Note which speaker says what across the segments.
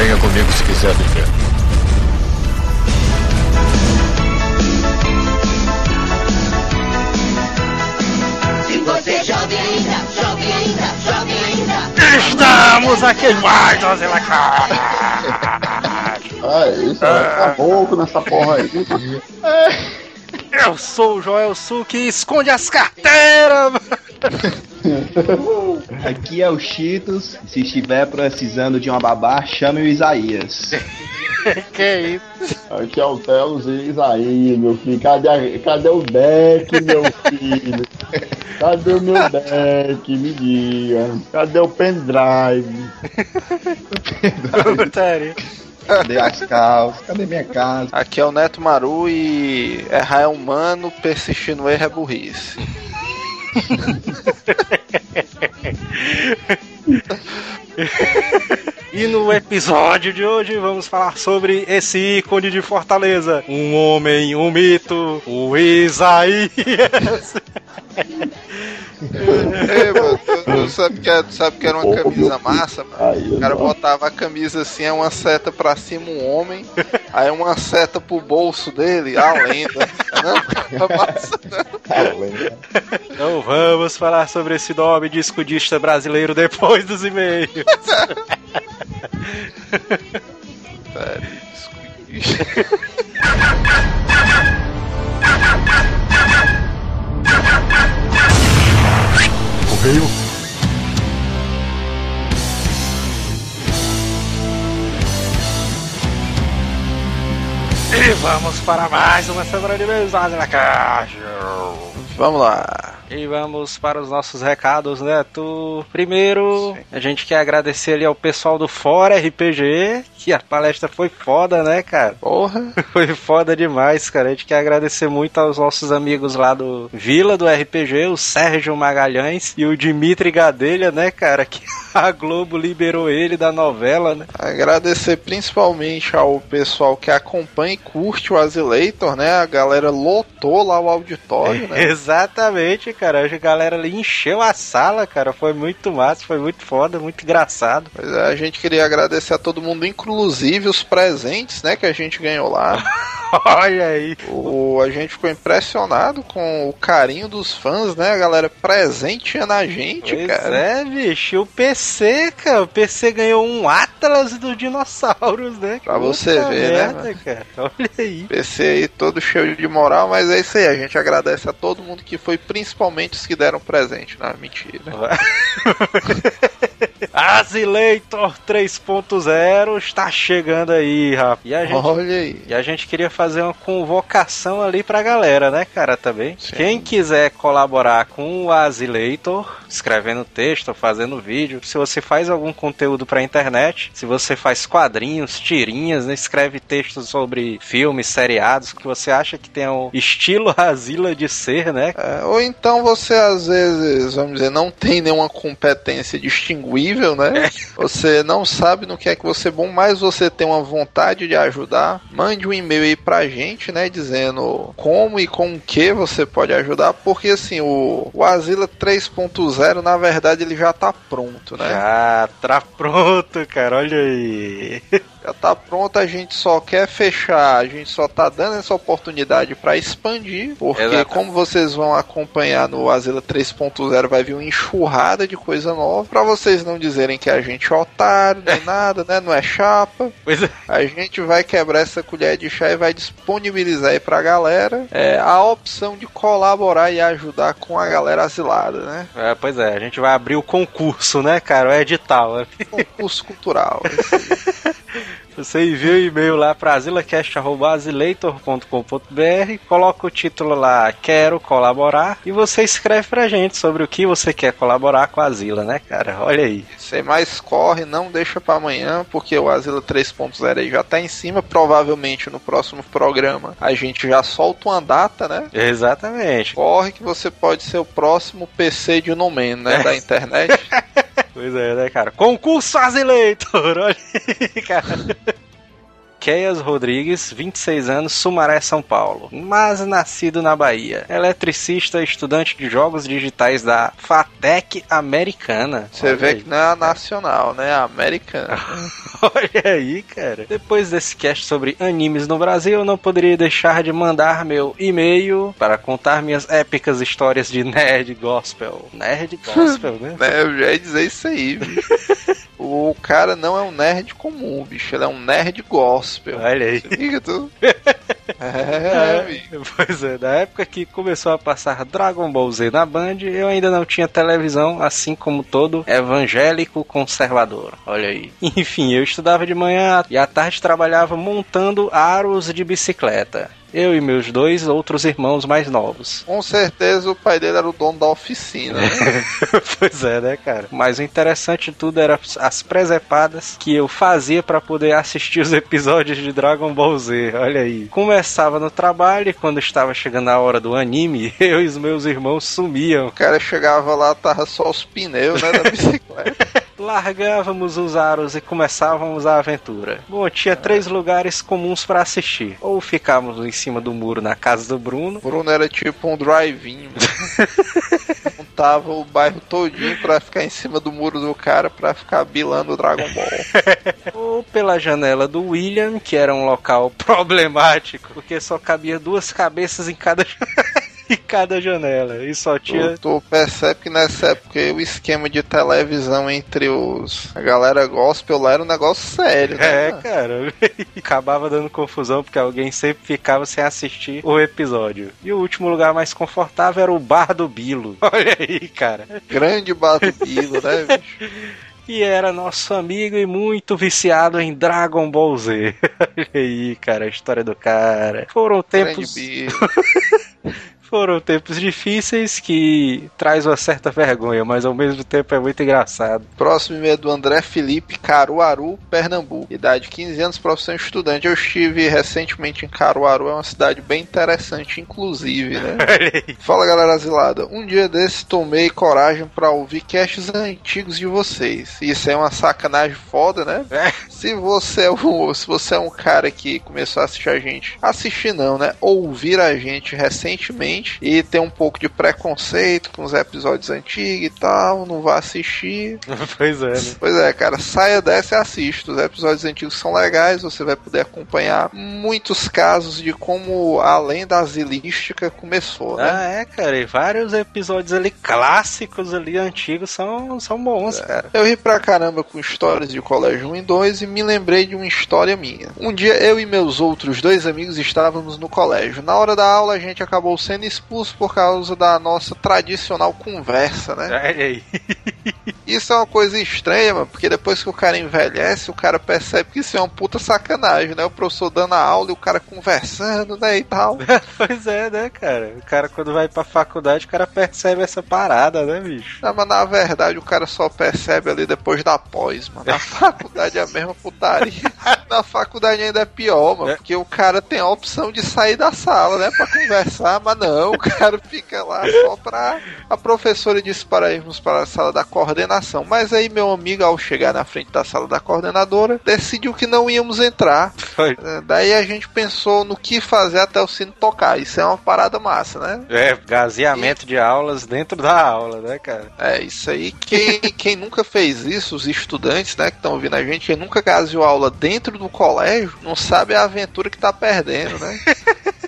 Speaker 1: Venha comigo se quiser viver.
Speaker 2: Se você jovem ainda, jovem ainda, jovem ainda.
Speaker 3: Estamos aqui mais, Ozila
Speaker 4: Ah, isso, é caboclo nessa porra aí.
Speaker 3: Eu sou o Joel Su que esconde as carteiras.
Speaker 5: Aqui é o Cheetos. Se estiver precisando de uma babá, chame o Isaías.
Speaker 3: que isso?
Speaker 4: Aqui é o Telos e Isaías, meu filho. Cadê, cadê o deck, meu filho? Cadê o meu deck? Me diga. Cadê o pendrive?
Speaker 3: Putaria.
Speaker 5: Cadê as calças? Cadê minha casa?
Speaker 6: Aqui é o Neto Maru e errar é humano, persistir no erro é burrice.
Speaker 3: E no episódio de hoje vamos falar sobre esse ícone de Fortaleza. Um homem, um mito, o Isaías.
Speaker 6: Ei, mano, tu, tu sabe, que, é- tu sabe que era uma camisa massa, mano?
Speaker 4: Aí,
Speaker 6: O cara
Speaker 4: não.
Speaker 6: botava a camisa assim, é uma seta pra cima um homem, aí uma seta pro bolso dele, a lenda. Não, é massa,
Speaker 3: Então vamos falar sobre esse nome de escudista brasileiro depois dos e-mails.
Speaker 6: Sério, escudista.
Speaker 1: Correio.
Speaker 3: E vamos para mais uma semana de mensagem na caixa.
Speaker 6: Vamos lá.
Speaker 3: E vamos para os nossos recados, né? Tu... Primeiro, a gente quer agradecer ali ao pessoal do Fora RPG, que a palestra foi foda, né, cara?
Speaker 6: Porra.
Speaker 3: Foi foda demais, cara. A gente quer agradecer muito aos nossos amigos lá do Vila do RPG, o Sérgio Magalhães e o Dimitri Gadelha, né, cara? Que a Globo liberou ele da novela, né?
Speaker 6: Agradecer principalmente ao pessoal que acompanha e curte o Azileitor, né? A galera lotou lá o auditório, né?
Speaker 3: Exatamente, cara. A galera ali encheu a sala, cara. Foi muito massa, foi muito foda, muito engraçado.
Speaker 6: Pois é, a gente queria agradecer a todo mundo, inclusive os presentes, né, que a gente ganhou lá.
Speaker 3: Olha aí.
Speaker 6: O, a gente ficou impressionado com o carinho dos fãs, né? A galera presenteando na gente,
Speaker 3: Pois
Speaker 6: cara.
Speaker 3: é, bicho. E o PC, cara. O PC ganhou um Atlas dos dinossauros, né?
Speaker 6: Pra você ver, né,
Speaker 3: merda, cara. Olha aí.
Speaker 6: PC aí todo cheio de moral, mas é isso aí. A gente agradece a todo mundo que foi, principalmente os que deram presente. Não, mentira.
Speaker 3: Azileitor 3.0 está chegando aí, rapaz. E a gente
Speaker 6: Olha aí.
Speaker 3: E a gente queria fazer uma convocação ali pra galera, né, cara, também. Quem quiser colaborar com o Azileitor, escrevendo texto, fazendo vídeo, se você faz algum conteúdo pra internet, se você faz quadrinhos, tirinhas, né, escreve textos sobre filmes, seriados, que você acha que tem o estilo Azila de ser, né?
Speaker 6: É, ou então você às vezes, vamos dizer, não tem nenhuma competência distinguível, né? Você não sabe no que é que você é bom, mas você tem uma vontade de ajudar. Mande um e-mail aí pra gente, né? Dizendo como e com o que você pode ajudar, porque assim, o, o Asila 3.0, na verdade, ele já tá pronto, né?
Speaker 3: Já tá pronto, cara, olha aí.
Speaker 6: Já tá pronto, a gente só quer fechar, a gente só tá dando essa oportunidade pra expandir, porque
Speaker 3: Exato.
Speaker 6: como vocês vão acompanhar no Azila 3.0, vai vir uma enxurrada de coisa nova, pra vocês não dizerem que a gente é otário, nem nada, né, não é chapa.
Speaker 3: Pois é.
Speaker 6: A gente vai quebrar essa colher de chá e vai disponibilizar aí pra galera é, a opção de colaborar e ajudar com a galera asilada, né?
Speaker 3: É, pois é, a gente vai abrir o concurso, né, cara? O edital.
Speaker 6: Concurso cultural. aí.
Speaker 3: Você envia o e-mail lá para azilacast.azileitor.com.br, coloca o título lá, quero colaborar, e você escreve pra gente sobre o que você quer colaborar com a Azila, né, cara? Olha aí.
Speaker 6: Sem mais corre, não deixa pra amanhã, porque o Asila 3.0 aí já tá em cima. Provavelmente no próximo programa a gente já solta uma data, né?
Speaker 3: Exatamente.
Speaker 6: Corre que você pode ser o próximo PC de Nomen, né? Da internet.
Speaker 3: Pois é, né, cara? Concurso Azileitor, olha aí, cara. Miqueias Rodrigues, 26 anos, Sumaré, São Paulo, mas nascido na Bahia. Eletricista, estudante de jogos digitais da FATEC Americana.
Speaker 6: Você vê
Speaker 3: aí.
Speaker 6: que não é a nacional, né? É a americana.
Speaker 3: Olha aí, cara. Depois desse cast sobre animes no Brasil, eu não poderia deixar de mandar meu e-mail para contar minhas épicas histórias de nerd gospel. Nerd gospel, né?
Speaker 6: né? Eu já ia dizer isso aí. O cara não é um nerd comum, bicho. Ele é um nerd gospel.
Speaker 3: Olha aí.
Speaker 6: Liga tu. É, bicho.
Speaker 3: Pois é, da época que começou a passar Dragon Ball Z na Band, eu ainda não tinha televisão, assim como todo evangélico conservador. Olha aí. Enfim, eu estudava de manhã e à tarde trabalhava montando aros de bicicleta. Eu e meus dois outros irmãos mais novos.
Speaker 6: Com certeza o pai dele era o dono da oficina, né?
Speaker 3: pois é, né, cara? Mas o interessante de tudo era as presepadas que eu fazia pra poder assistir os episódios de Dragon Ball Z. Olha aí. Começava no trabalho e quando estava chegando a hora do anime, eu e os meus irmãos sumiam.
Speaker 6: O cara chegava lá, tava só os pneus, né, da bicicleta.
Speaker 3: Largávamos os aros e começávamos a aventura. Bom, tinha três lugares comuns pra assistir. Ou ficávamos em cima do muro na casa do Bruno,
Speaker 6: Bruno era tipo um drive-in. Montava o bairro todinho pra ficar em cima do muro do cara pra ficar bilando o Dragon Ball.
Speaker 3: ou pela janela do William, que era um local problemático, porque só cabia duas cabeças em cada em cada janela e só tinha
Speaker 6: Tu, tu percebe que nessa época o esquema de televisão entre os a galera gospel lá era um negócio sério, né?
Speaker 3: É, cara, acabava dando confusão porque alguém sempre ficava sem assistir o episódio. E o último lugar mais confortável era o bar do Bilo. Olha aí, cara.
Speaker 6: Grande bato bilo, né, bicho?
Speaker 3: E era nosso amigo e muito viciado em Dragon Ball Z. Olha aí, cara, a história do cara. Foram tempos. Foram tempos difíceis que traz uma certa vergonha, mas ao mesmo tempo é muito engraçado.
Speaker 6: Próximo e-mail é do André Felipe, Caruaru, Pernambuco. Idade 15 anos, profissão estudante. Eu estive recentemente em Caruaru, é uma cidade bem interessante, inclusive, né? Fala galera asilada. Um dia desse tomei coragem pra ouvir casts antigos de vocês. Isso é uma sacanagem foda, né?
Speaker 3: É.
Speaker 6: Se você é um, se você é um cara que começou a assistir a gente, assistir não, né? Ouvir a gente recentemente e ter um pouco de preconceito com os episódios antigos e tal, não vai assistir.
Speaker 3: pois é, né?
Speaker 6: Pois é, cara, saia dessa e assista. Os episódios antigos são legais, você vai poder acompanhar muitos casos de como a lenda asilística começou, né?
Speaker 3: Ah, é, cara, e vários episódios ali clássicos ali antigos são, são bons, cara.
Speaker 6: Eu ri pra caramba com histórias de colégio 1 e 2 e me lembrei de uma história minha. Um dia eu e meus outros dois amigos estávamos no colégio. Na hora da aula a gente acabou sendo expulso por causa da nossa tradicional conversa, né?
Speaker 3: Olha aí.
Speaker 6: Isso é uma coisa estranha, mano, porque depois que o cara envelhece, o cara percebe que isso é uma puta sacanagem, né? O professor dando a aula e o cara conversando, né, e tal.
Speaker 3: pois é, né, cara? O cara quando vai pra faculdade, o cara percebe essa parada, né, bicho?
Speaker 6: Não, mas na verdade o cara só percebe ali depois da pós, mano. Na faculdade é a mesma putaria. Na faculdade ainda é pior, mano,
Speaker 3: É.
Speaker 6: porque o cara tem a opção de sair da sala, né, pra conversar, mas não, o cara fica lá só pra. A professora disse para irmos para a sala da coordenação, mas aí meu amigo, ao chegar na frente da sala da coordenadora, decidiu que não íamos entrar.
Speaker 3: Foi.
Speaker 6: É, Daí a gente pensou no que fazer até o sino tocar. Isso é uma parada massa, né?
Speaker 3: É, gaseamento de aulas dentro da aula, né, cara?
Speaker 6: É, isso aí. Quem, quem nunca fez isso, os estudantes, né, que estão ouvindo a gente, quem nunca gaseou aula dentro do colégio, não sabe a aventura que tá perdendo, né?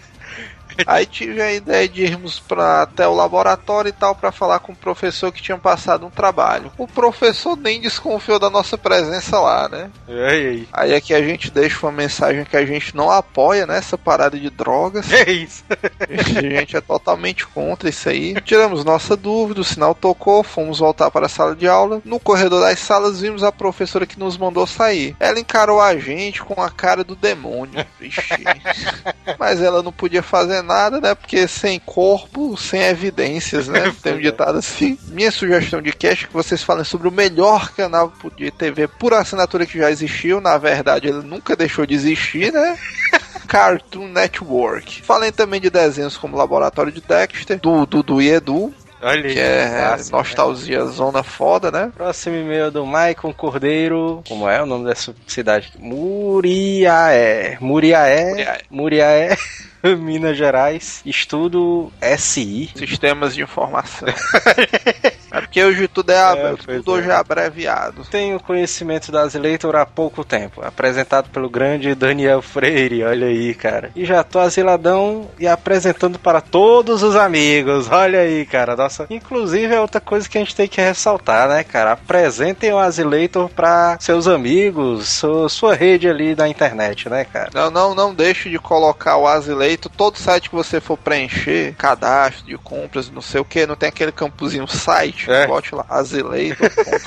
Speaker 6: Aí tive a ideia de irmos pra, até o laboratório e tal para falar com o professor que tinha passado um trabalho. O professor nem desconfiou da nossa presença lá, né?
Speaker 3: E aí?
Speaker 6: Aí aqui a gente deixa uma mensagem que a gente não apoia nessa parada de drogas.
Speaker 3: É isso.
Speaker 6: A gente é totalmente contra isso aí. Tiramos nossa dúvida, o sinal tocou, fomos voltar para a sala de aula. No corredor das salas, vimos a professora que nos mandou sair. Ela encarou a gente com a cara do demônio. Vixe. Mas ela não podia fazer nada, né? Porque sem corpo, sem evidências, né? Tem um ditado assim. Minha sugestão de cast é que vocês falem sobre o melhor canal de TV por assinatura que já existiu. Na verdade, ele nunca deixou de existir, né? Cartoon Network. Falem também de desenhos como Laboratório de Dexter, do Dudu e Edu.
Speaker 3: Olha aí.
Speaker 6: Que é
Speaker 3: clássico, né?
Speaker 6: nostalgia zona foda, né?
Speaker 3: Próximo e-mail do Maicon Cordeiro. Como é o nome dessa cidade? Muriaé. Muriaé. Muriaé. Minas Gerais. Estudo SI.
Speaker 6: Sistemas de informação. é porque hoje tudo é,
Speaker 3: É,
Speaker 6: tudo hoje
Speaker 3: é.
Speaker 6: é abreviado.
Speaker 3: Tenho conhecimento das Eleitor há pouco tempo, apresentado pelo grande Daniel Freire, olha aí, cara. E já tô asiladão e apresentando para todos os amigos, olha aí, cara. Nossa, inclusive é outra coisa que a gente tem que ressaltar, né, cara? Apresentem o Asileitor para seus amigos, sua, sua rede ali da internet, né, cara?
Speaker 6: Não, não, não deixe de colocar o Asileito. Todo site que você for preencher, cadastro de compras, não sei o que, não tem aquele campozinho site,
Speaker 3: É.
Speaker 6: bote lá, Asileito.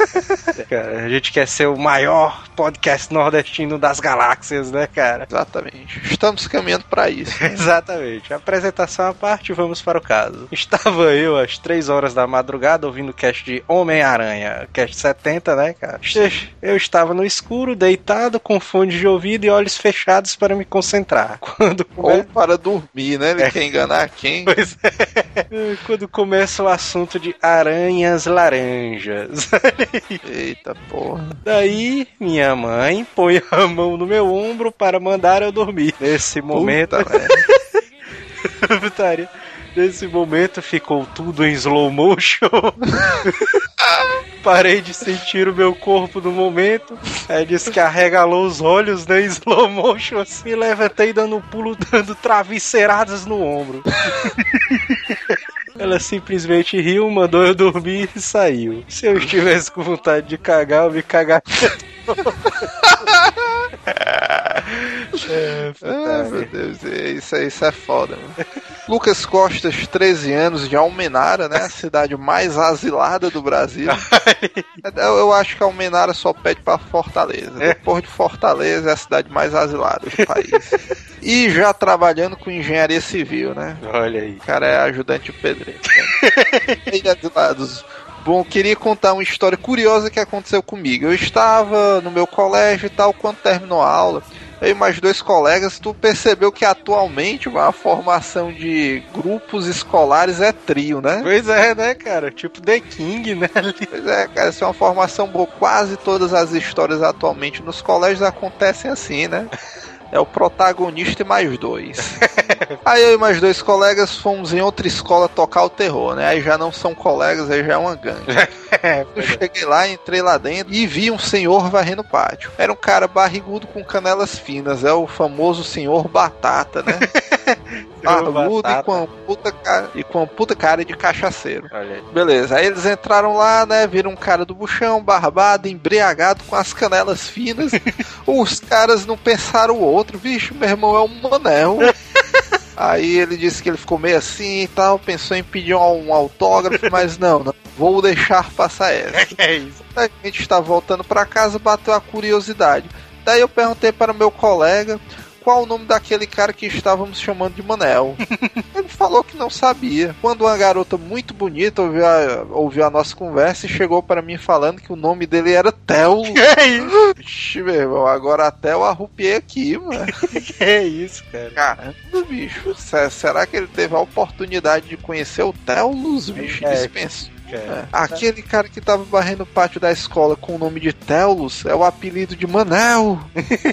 Speaker 3: Cara, a gente quer ser o maior podcast nordestino das galáxias, né, cara?
Speaker 6: Exatamente. Estamos caminhando para isso.
Speaker 3: Exatamente. Apresentação à parte, vamos para o caso. Estava eu às 3 horas da madrugada ouvindo o cast de Homem-Aranha, cast 70, né, cara? Eu estava no escuro, deitado, com fone de ouvido e olhos fechados para me concentrar. Quando
Speaker 6: Ou
Speaker 3: come...
Speaker 6: para dormir, né? Ele
Speaker 3: É.
Speaker 6: quer enganar quem?
Speaker 3: Pois é. Quando começa o assunto de aranhas laranjas.
Speaker 6: Eita porra.
Speaker 3: Daí, minha mãe põe a mão no meu ombro para mandar eu dormir. Nesse momento,
Speaker 6: Puta.
Speaker 3: Nesse momento ficou tudo em slow motion. Parei de sentir o meu corpo no momento. Aí arregalou os olhos né, slow motion assim. Levantei dando um pulo, dando travesseiradas no ombro. Ela simplesmente riu, mandou eu dormir e saiu. Se eu estivesse com vontade de cagar, eu me cagaria. é,
Speaker 6: Ah, meu Deus, isso, é- isso é foda, mano. Lucas Costas, 13 anos, de Almenara, né? A cidade mais asilada do Brasil. Eu, eu acho que a Almenara só pede pra Fortaleza. Depois de Fortaleza, é a cidade mais asilada do país. E já trabalhando com engenharia civil, né?
Speaker 3: Olha aí.
Speaker 6: O cara é ajudante de pedreiro. Né? E asilados. Bom, queria contar uma história curiosa que aconteceu comigo. Eu estava no meu colégio e tal, quando terminou a aula, eu e mais dois colegas, tu percebeu que atualmente a formação de grupos escolares é trio, né?
Speaker 3: Pois é, né, cara? Tipo The King, né?
Speaker 6: Pois é, cara, isso é uma formação boa. Quase todas as histórias atualmente nos colégios acontecem assim, né? É o protagonista e mais dois. Aí eu e mais dois colegas fomos em outra escola tocar o terror, né? Aí já não são colegas, aí já é uma gangue. Eu cheguei lá, entrei lá dentro e vi um senhor varrendo o pátio. Era um cara barrigudo com canelas finas, é o famoso senhor batata, né? Barbudo e com, uma puta cara, e com uma puta cara de cachaceiro.
Speaker 3: Aí.
Speaker 6: Beleza, aí eles entraram lá, né? Viram um cara do buchão, barbado, embriagado, com as canelas finas. Os caras não pensaram o outro, bicho, meu irmão é um manel. Aí ele disse que ele ficou meio assim e tal, pensou em pedir um, autógrafo, mas não, não, vou deixar passar essa.
Speaker 3: É isso.
Speaker 6: A gente está voltando para casa, bateu a curiosidade. Daí eu perguntei para meu colega qual o nome daquele cara que estávamos chamando de Manel. Ele falou que não sabia. Quando uma garota muito bonita ouviu a, ouviu a nossa conversa e chegou para mim falando que o nome dele era Theo.
Speaker 3: É isso.
Speaker 6: Vixe, meu irmão, agora até eu arrupiei aqui, mano.
Speaker 3: É isso, cara.
Speaker 6: Caramba, bicho. Se- Será que ele teve a oportunidade de conhecer o Teulus, bicho?
Speaker 3: É.
Speaker 6: Dispenso.
Speaker 3: Cara.
Speaker 6: É. Aquele cara que tava varrendo o pátio da escola com o nome de Teulus é o apelido de Manel.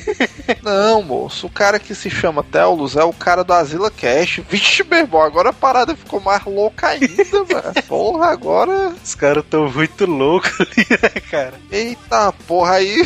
Speaker 6: Não, moço. O cara que se chama Teulus é o cara do Asila Cash. Vixe, meu irmão, agora a parada ficou mais louca ainda, mano. Porra, agora.
Speaker 3: Os caras tão muito loucos ali, né, cara?
Speaker 6: Eita porra, aí.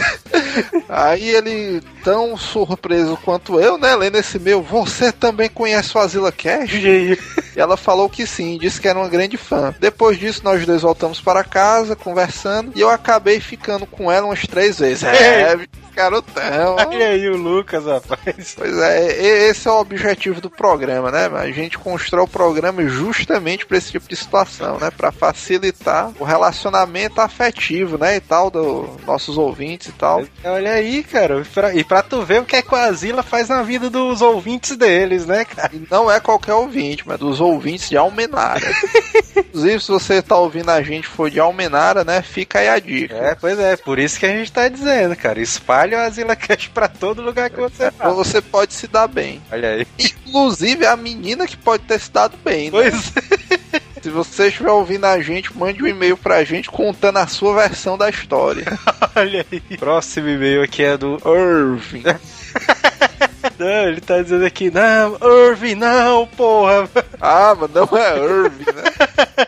Speaker 6: Aí ele, tão surpreso quanto eu, né, lendo esse meu, você também conhece o Asila Cash?
Speaker 3: E
Speaker 6: E ela falou que sim, disse que era uma grande fã. Depois disso, nós dois voltamos para casa, conversando, e eu acabei ficando com ela umas três vezes. É, garotão.
Speaker 3: Olha aí o Lucas, rapaz.
Speaker 6: Pois é, esse é o objetivo do programa, né? A gente constrói o programa justamente para esse tipo de situação, né? Para facilitar o relacionamento afetivo, né? E tal, dos nossos ouvintes e tal.
Speaker 3: Olha aí, cara. E pra, e pra tu ver o que é que o Asila faz na vida dos ouvintes deles, né, cara?
Speaker 6: E não é qualquer ouvinte, mas dos ouvintes de Almenara. Inclusive, se você tá ouvindo a gente for de Almenara, né? Fica aí a dica.
Speaker 3: É, pois é, por isso que a gente tá dizendo, cara. Espalhe o Asila Cash pra todo lugar que você vai.
Speaker 6: você pode se dar bem.
Speaker 3: Olha aí.
Speaker 6: Inclusive a menina que pode ter se dado bem, né?
Speaker 3: Pois
Speaker 6: Se você estiver ouvindo a gente, mande um e-mail pra gente contando a sua versão da história.
Speaker 3: Olha aí. Próximo e-mail aqui é do Irving. Não, ele tá dizendo aqui, não, Irving, não, porra.
Speaker 6: Ah, mas não é Irving, né?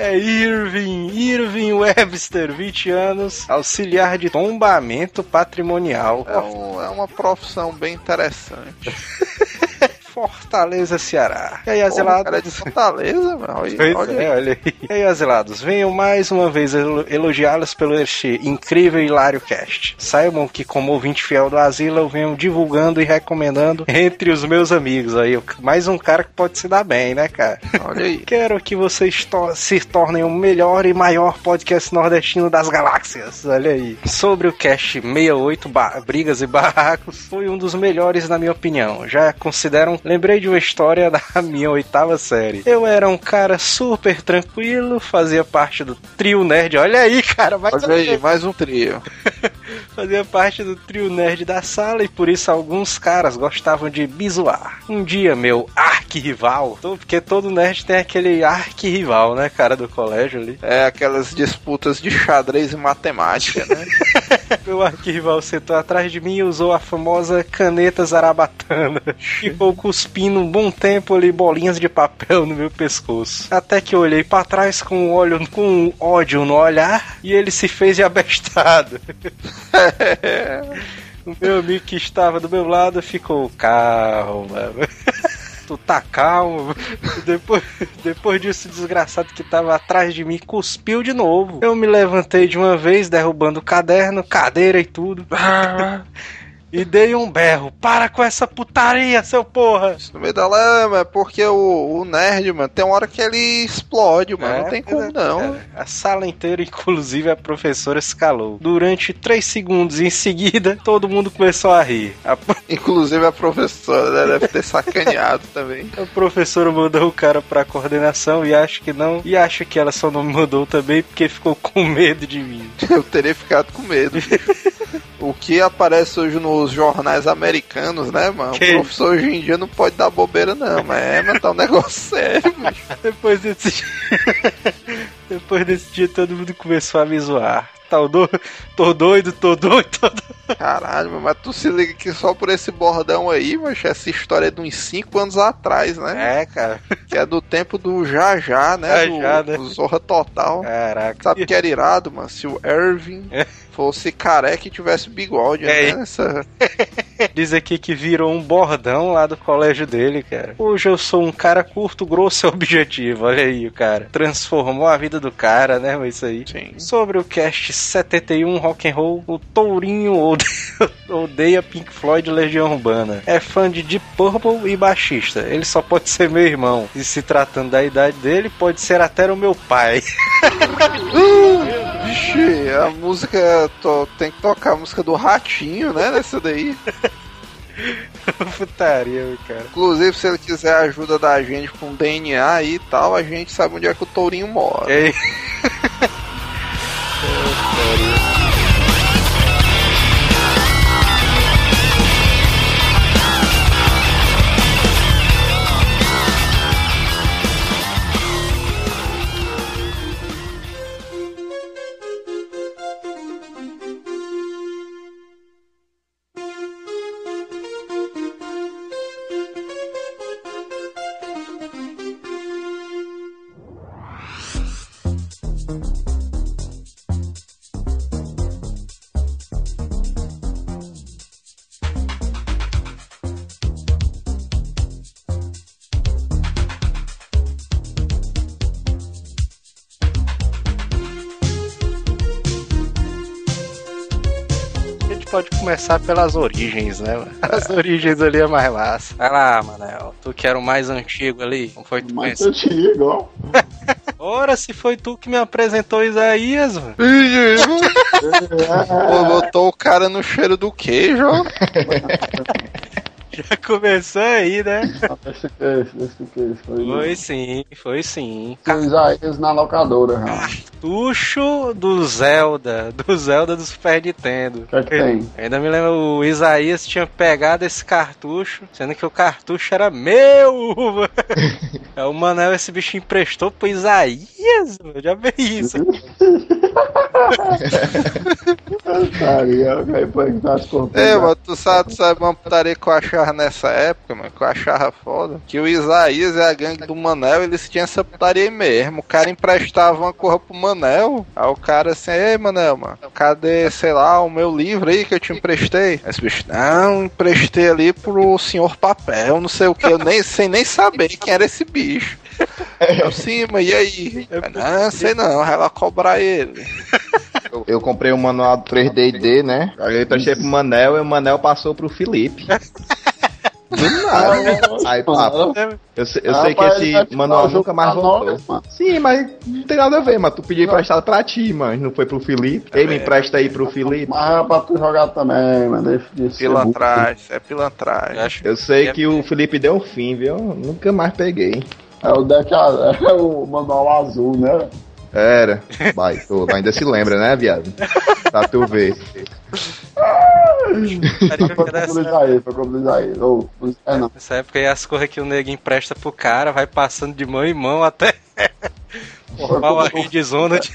Speaker 3: É Irving, Irving Webster, 20 anos, auxiliar de tombamento patrimonial.
Speaker 6: É, um- é uma profissão bem interessante.
Speaker 3: Fortaleza, Ceará. E aí,
Speaker 6: Porra,
Speaker 3: Azelados?
Speaker 6: cara é de Fortaleza, mano. Olha,
Speaker 3: Pois
Speaker 6: olha
Speaker 3: é,
Speaker 6: aí.
Speaker 3: olha aí. E aí, Azelados, venham mais uma vez elo- elogiá-los pelo este incrível e hilário cast. Saibam que, como ouvinte fiel do Asila, eu venho divulgando e recomendando entre os meus amigos. Aí, mais um cara que pode se dar bem, né, cara?
Speaker 6: Olha aí.
Speaker 3: Quero que vocês to- se tornem o melhor e maior podcast nordestino das galáxias. Olha aí. Sobre o cast 68, ba- Brigas e Barracos, foi um dos melhores na minha opinião. Já consideram. Lembrei de uma história da minha oitava série. Eu era um cara super tranquilo, fazia parte do trio nerd. Olha aí, cara, mais
Speaker 6: Olha aí, mais um trio.
Speaker 3: Fazia parte do trio nerd da sala e por isso alguns caras gostavam de me zoar. Um dia, meu arquirrival, porque todo nerd tem aquele arquirrival, né, cara, do colégio ali.
Speaker 6: É aquelas disputas de xadrez e matemática, né?
Speaker 3: Meu arquirrival sentou atrás de mim e usou a famosa caneta zarabatana. Ficou cuspindo um bom tempo ali bolinhas de papel no meu pescoço. Até que eu olhei pra trás com, olho, com ódio no olhar e ele se fez de abestado. O meu amigo que estava do meu lado ficou calma. Tu tá calmo? Depois, depois disso, o desgraçado que tava atrás de mim cuspiu de novo. Eu me levantei de uma vez, derrubando o caderno, cadeira e tudo. E dei um berro. Para com essa putaria, seu porra!
Speaker 6: No meio da lama, é porque o, o nerd, mano, tem uma hora que ele explode, mano.
Speaker 3: É,
Speaker 6: não tem como
Speaker 3: é,
Speaker 6: não.
Speaker 3: cara. A sala inteira, inclusive a professora, se calou. Durante três segundos em seguida, todo mundo começou a rir. A
Speaker 6: Inclusive a professora né, deve ter sacaneado também.
Speaker 3: A professora mandou o cara pra coordenação e acho que não. E acho que ela só não me mandou também porque ficou com medo de mim.
Speaker 6: Eu teria ficado com medo. O que aparece hoje nos jornais americanos, né, mano?
Speaker 3: Que
Speaker 6: O professor hoje em dia não pode dar bobeira, não. Mas é, mas tá um negócio sério, bicho.
Speaker 3: Depois desse Depois desse dia todo mundo começou a me zoar. Tá do... Tô doido, tô doido, tô doido.
Speaker 6: Caralho, mas tu se liga que só por esse bordão aí, mas essa história é de uns 5 anos atrás, né?
Speaker 3: É, cara.
Speaker 6: Que é do tempo do Já Já, né?
Speaker 3: Já
Speaker 6: do,
Speaker 3: Já, né?
Speaker 6: do Zorra Total.
Speaker 3: Caraca.
Speaker 6: Sabe o que era irado, mano? Se o Irving
Speaker 3: É.
Speaker 6: fosse careca e tivesse bigode,
Speaker 3: É.
Speaker 6: né? Essa...
Speaker 3: Diz aqui que virou um bordão lá do colégio dele, cara. Hoje eu sou um cara curto, grosso e objetivo. Olha aí, o cara. Transformou a vida do cara, né? Isso aí.
Speaker 6: Sim.
Speaker 3: Sobre o cast 71 Rock and Roll, o Tourinho ode- odeia Pink Floyd e Legião Urbana. É fã de Deep Purple e baixista. Ele só pode ser meu irmão. E se tratando da idade dele, pode ser até o meu pai.
Speaker 6: Vixe, a música. to- tem que tocar a música do Ratinho, né? Nessa daí.
Speaker 3: Putaria, cara.
Speaker 6: Inclusive, se ele quiser a ajuda da gente com DNA aí e tal, a gente sabe onde é que o Tourinho mora.
Speaker 3: Ei. A começar pelas origens, né? mano? As origens ali é mais massa. Vai lá, Manel. Tu que era o mais antigo ali. Como foi tu
Speaker 4: te ligo, ó.
Speaker 3: Ora, se foi tu que me apresentou Isaías, mano.
Speaker 6: Pô, botou o cara no cheiro do queijo, ó.
Speaker 3: Começou aí, né?
Speaker 4: Que é esse, esse que é esse. Foi,
Speaker 3: Foi sim, foi sim.
Speaker 4: foi Isaías na locadora, já.
Speaker 3: Cartucho do Zelda, do Zelda do Super Nintendo.
Speaker 4: Que é que tem?
Speaker 3: Ainda me lembro, o Isaías tinha pegado esse cartucho, sendo que o cartucho era meu! É o Manel, esse bicho emprestou pro Isaías, mano. Já vi isso.
Speaker 4: Compramos.
Speaker 6: É, mano, tu sabe, tu sabe uma putaria que eu achava nessa época, mano, que eu achava foda. Que o Isaías e a gangue do Manel, eles tinham essa putaria aí mesmo. O cara emprestava uma corra pro Manel. Aí o cara assim, ei, Manel, mano, cadê, sei lá, o meu livro aí que eu te emprestei? Aí esse bicho, não, emprestei ali pro senhor papel, não sei o que, eu nem sem nem saber quem era esse bicho. Eu sim, mas e aí? Eu, não, sei não, vai lá cobrar ele.
Speaker 5: Eu, eu comprei um manual do 3DD, né? Aí eu emprestei pro Manel e o Manel passou pro Felipe. Do nada. Aí, papo. Eu, sei- eu sei que
Speaker 4: ele
Speaker 5: esse manual nunca mais voltou. Sim, mas não tem nada a ver, mano. Tu pediu emprestado pra ti, mano. Não foi pro Felipe. Ei, me empresta aí pro Felipe.
Speaker 4: Mas é pra tu jogar também, mano. Deixa burro.
Speaker 6: Pilantragem, é pilantragem.
Speaker 3: Eu
Speaker 5: sei que o Felipe deu um fim, viu? Nunca mais peguei.
Speaker 4: É o deck, é o manual azul, né?
Speaker 5: Era. Vai, tu ainda se lembra, né, viado? Pra tu ver.
Speaker 3: Putaria
Speaker 4: Foi
Speaker 3: que
Speaker 4: como
Speaker 3: era
Speaker 4: diz
Speaker 3: essa-
Speaker 4: aí, foi como diz aí. Ou, é não.
Speaker 3: Nessa época aí as coisas que o nego empresta pro cara vai passando de mão em mão até formar uma rede zona de.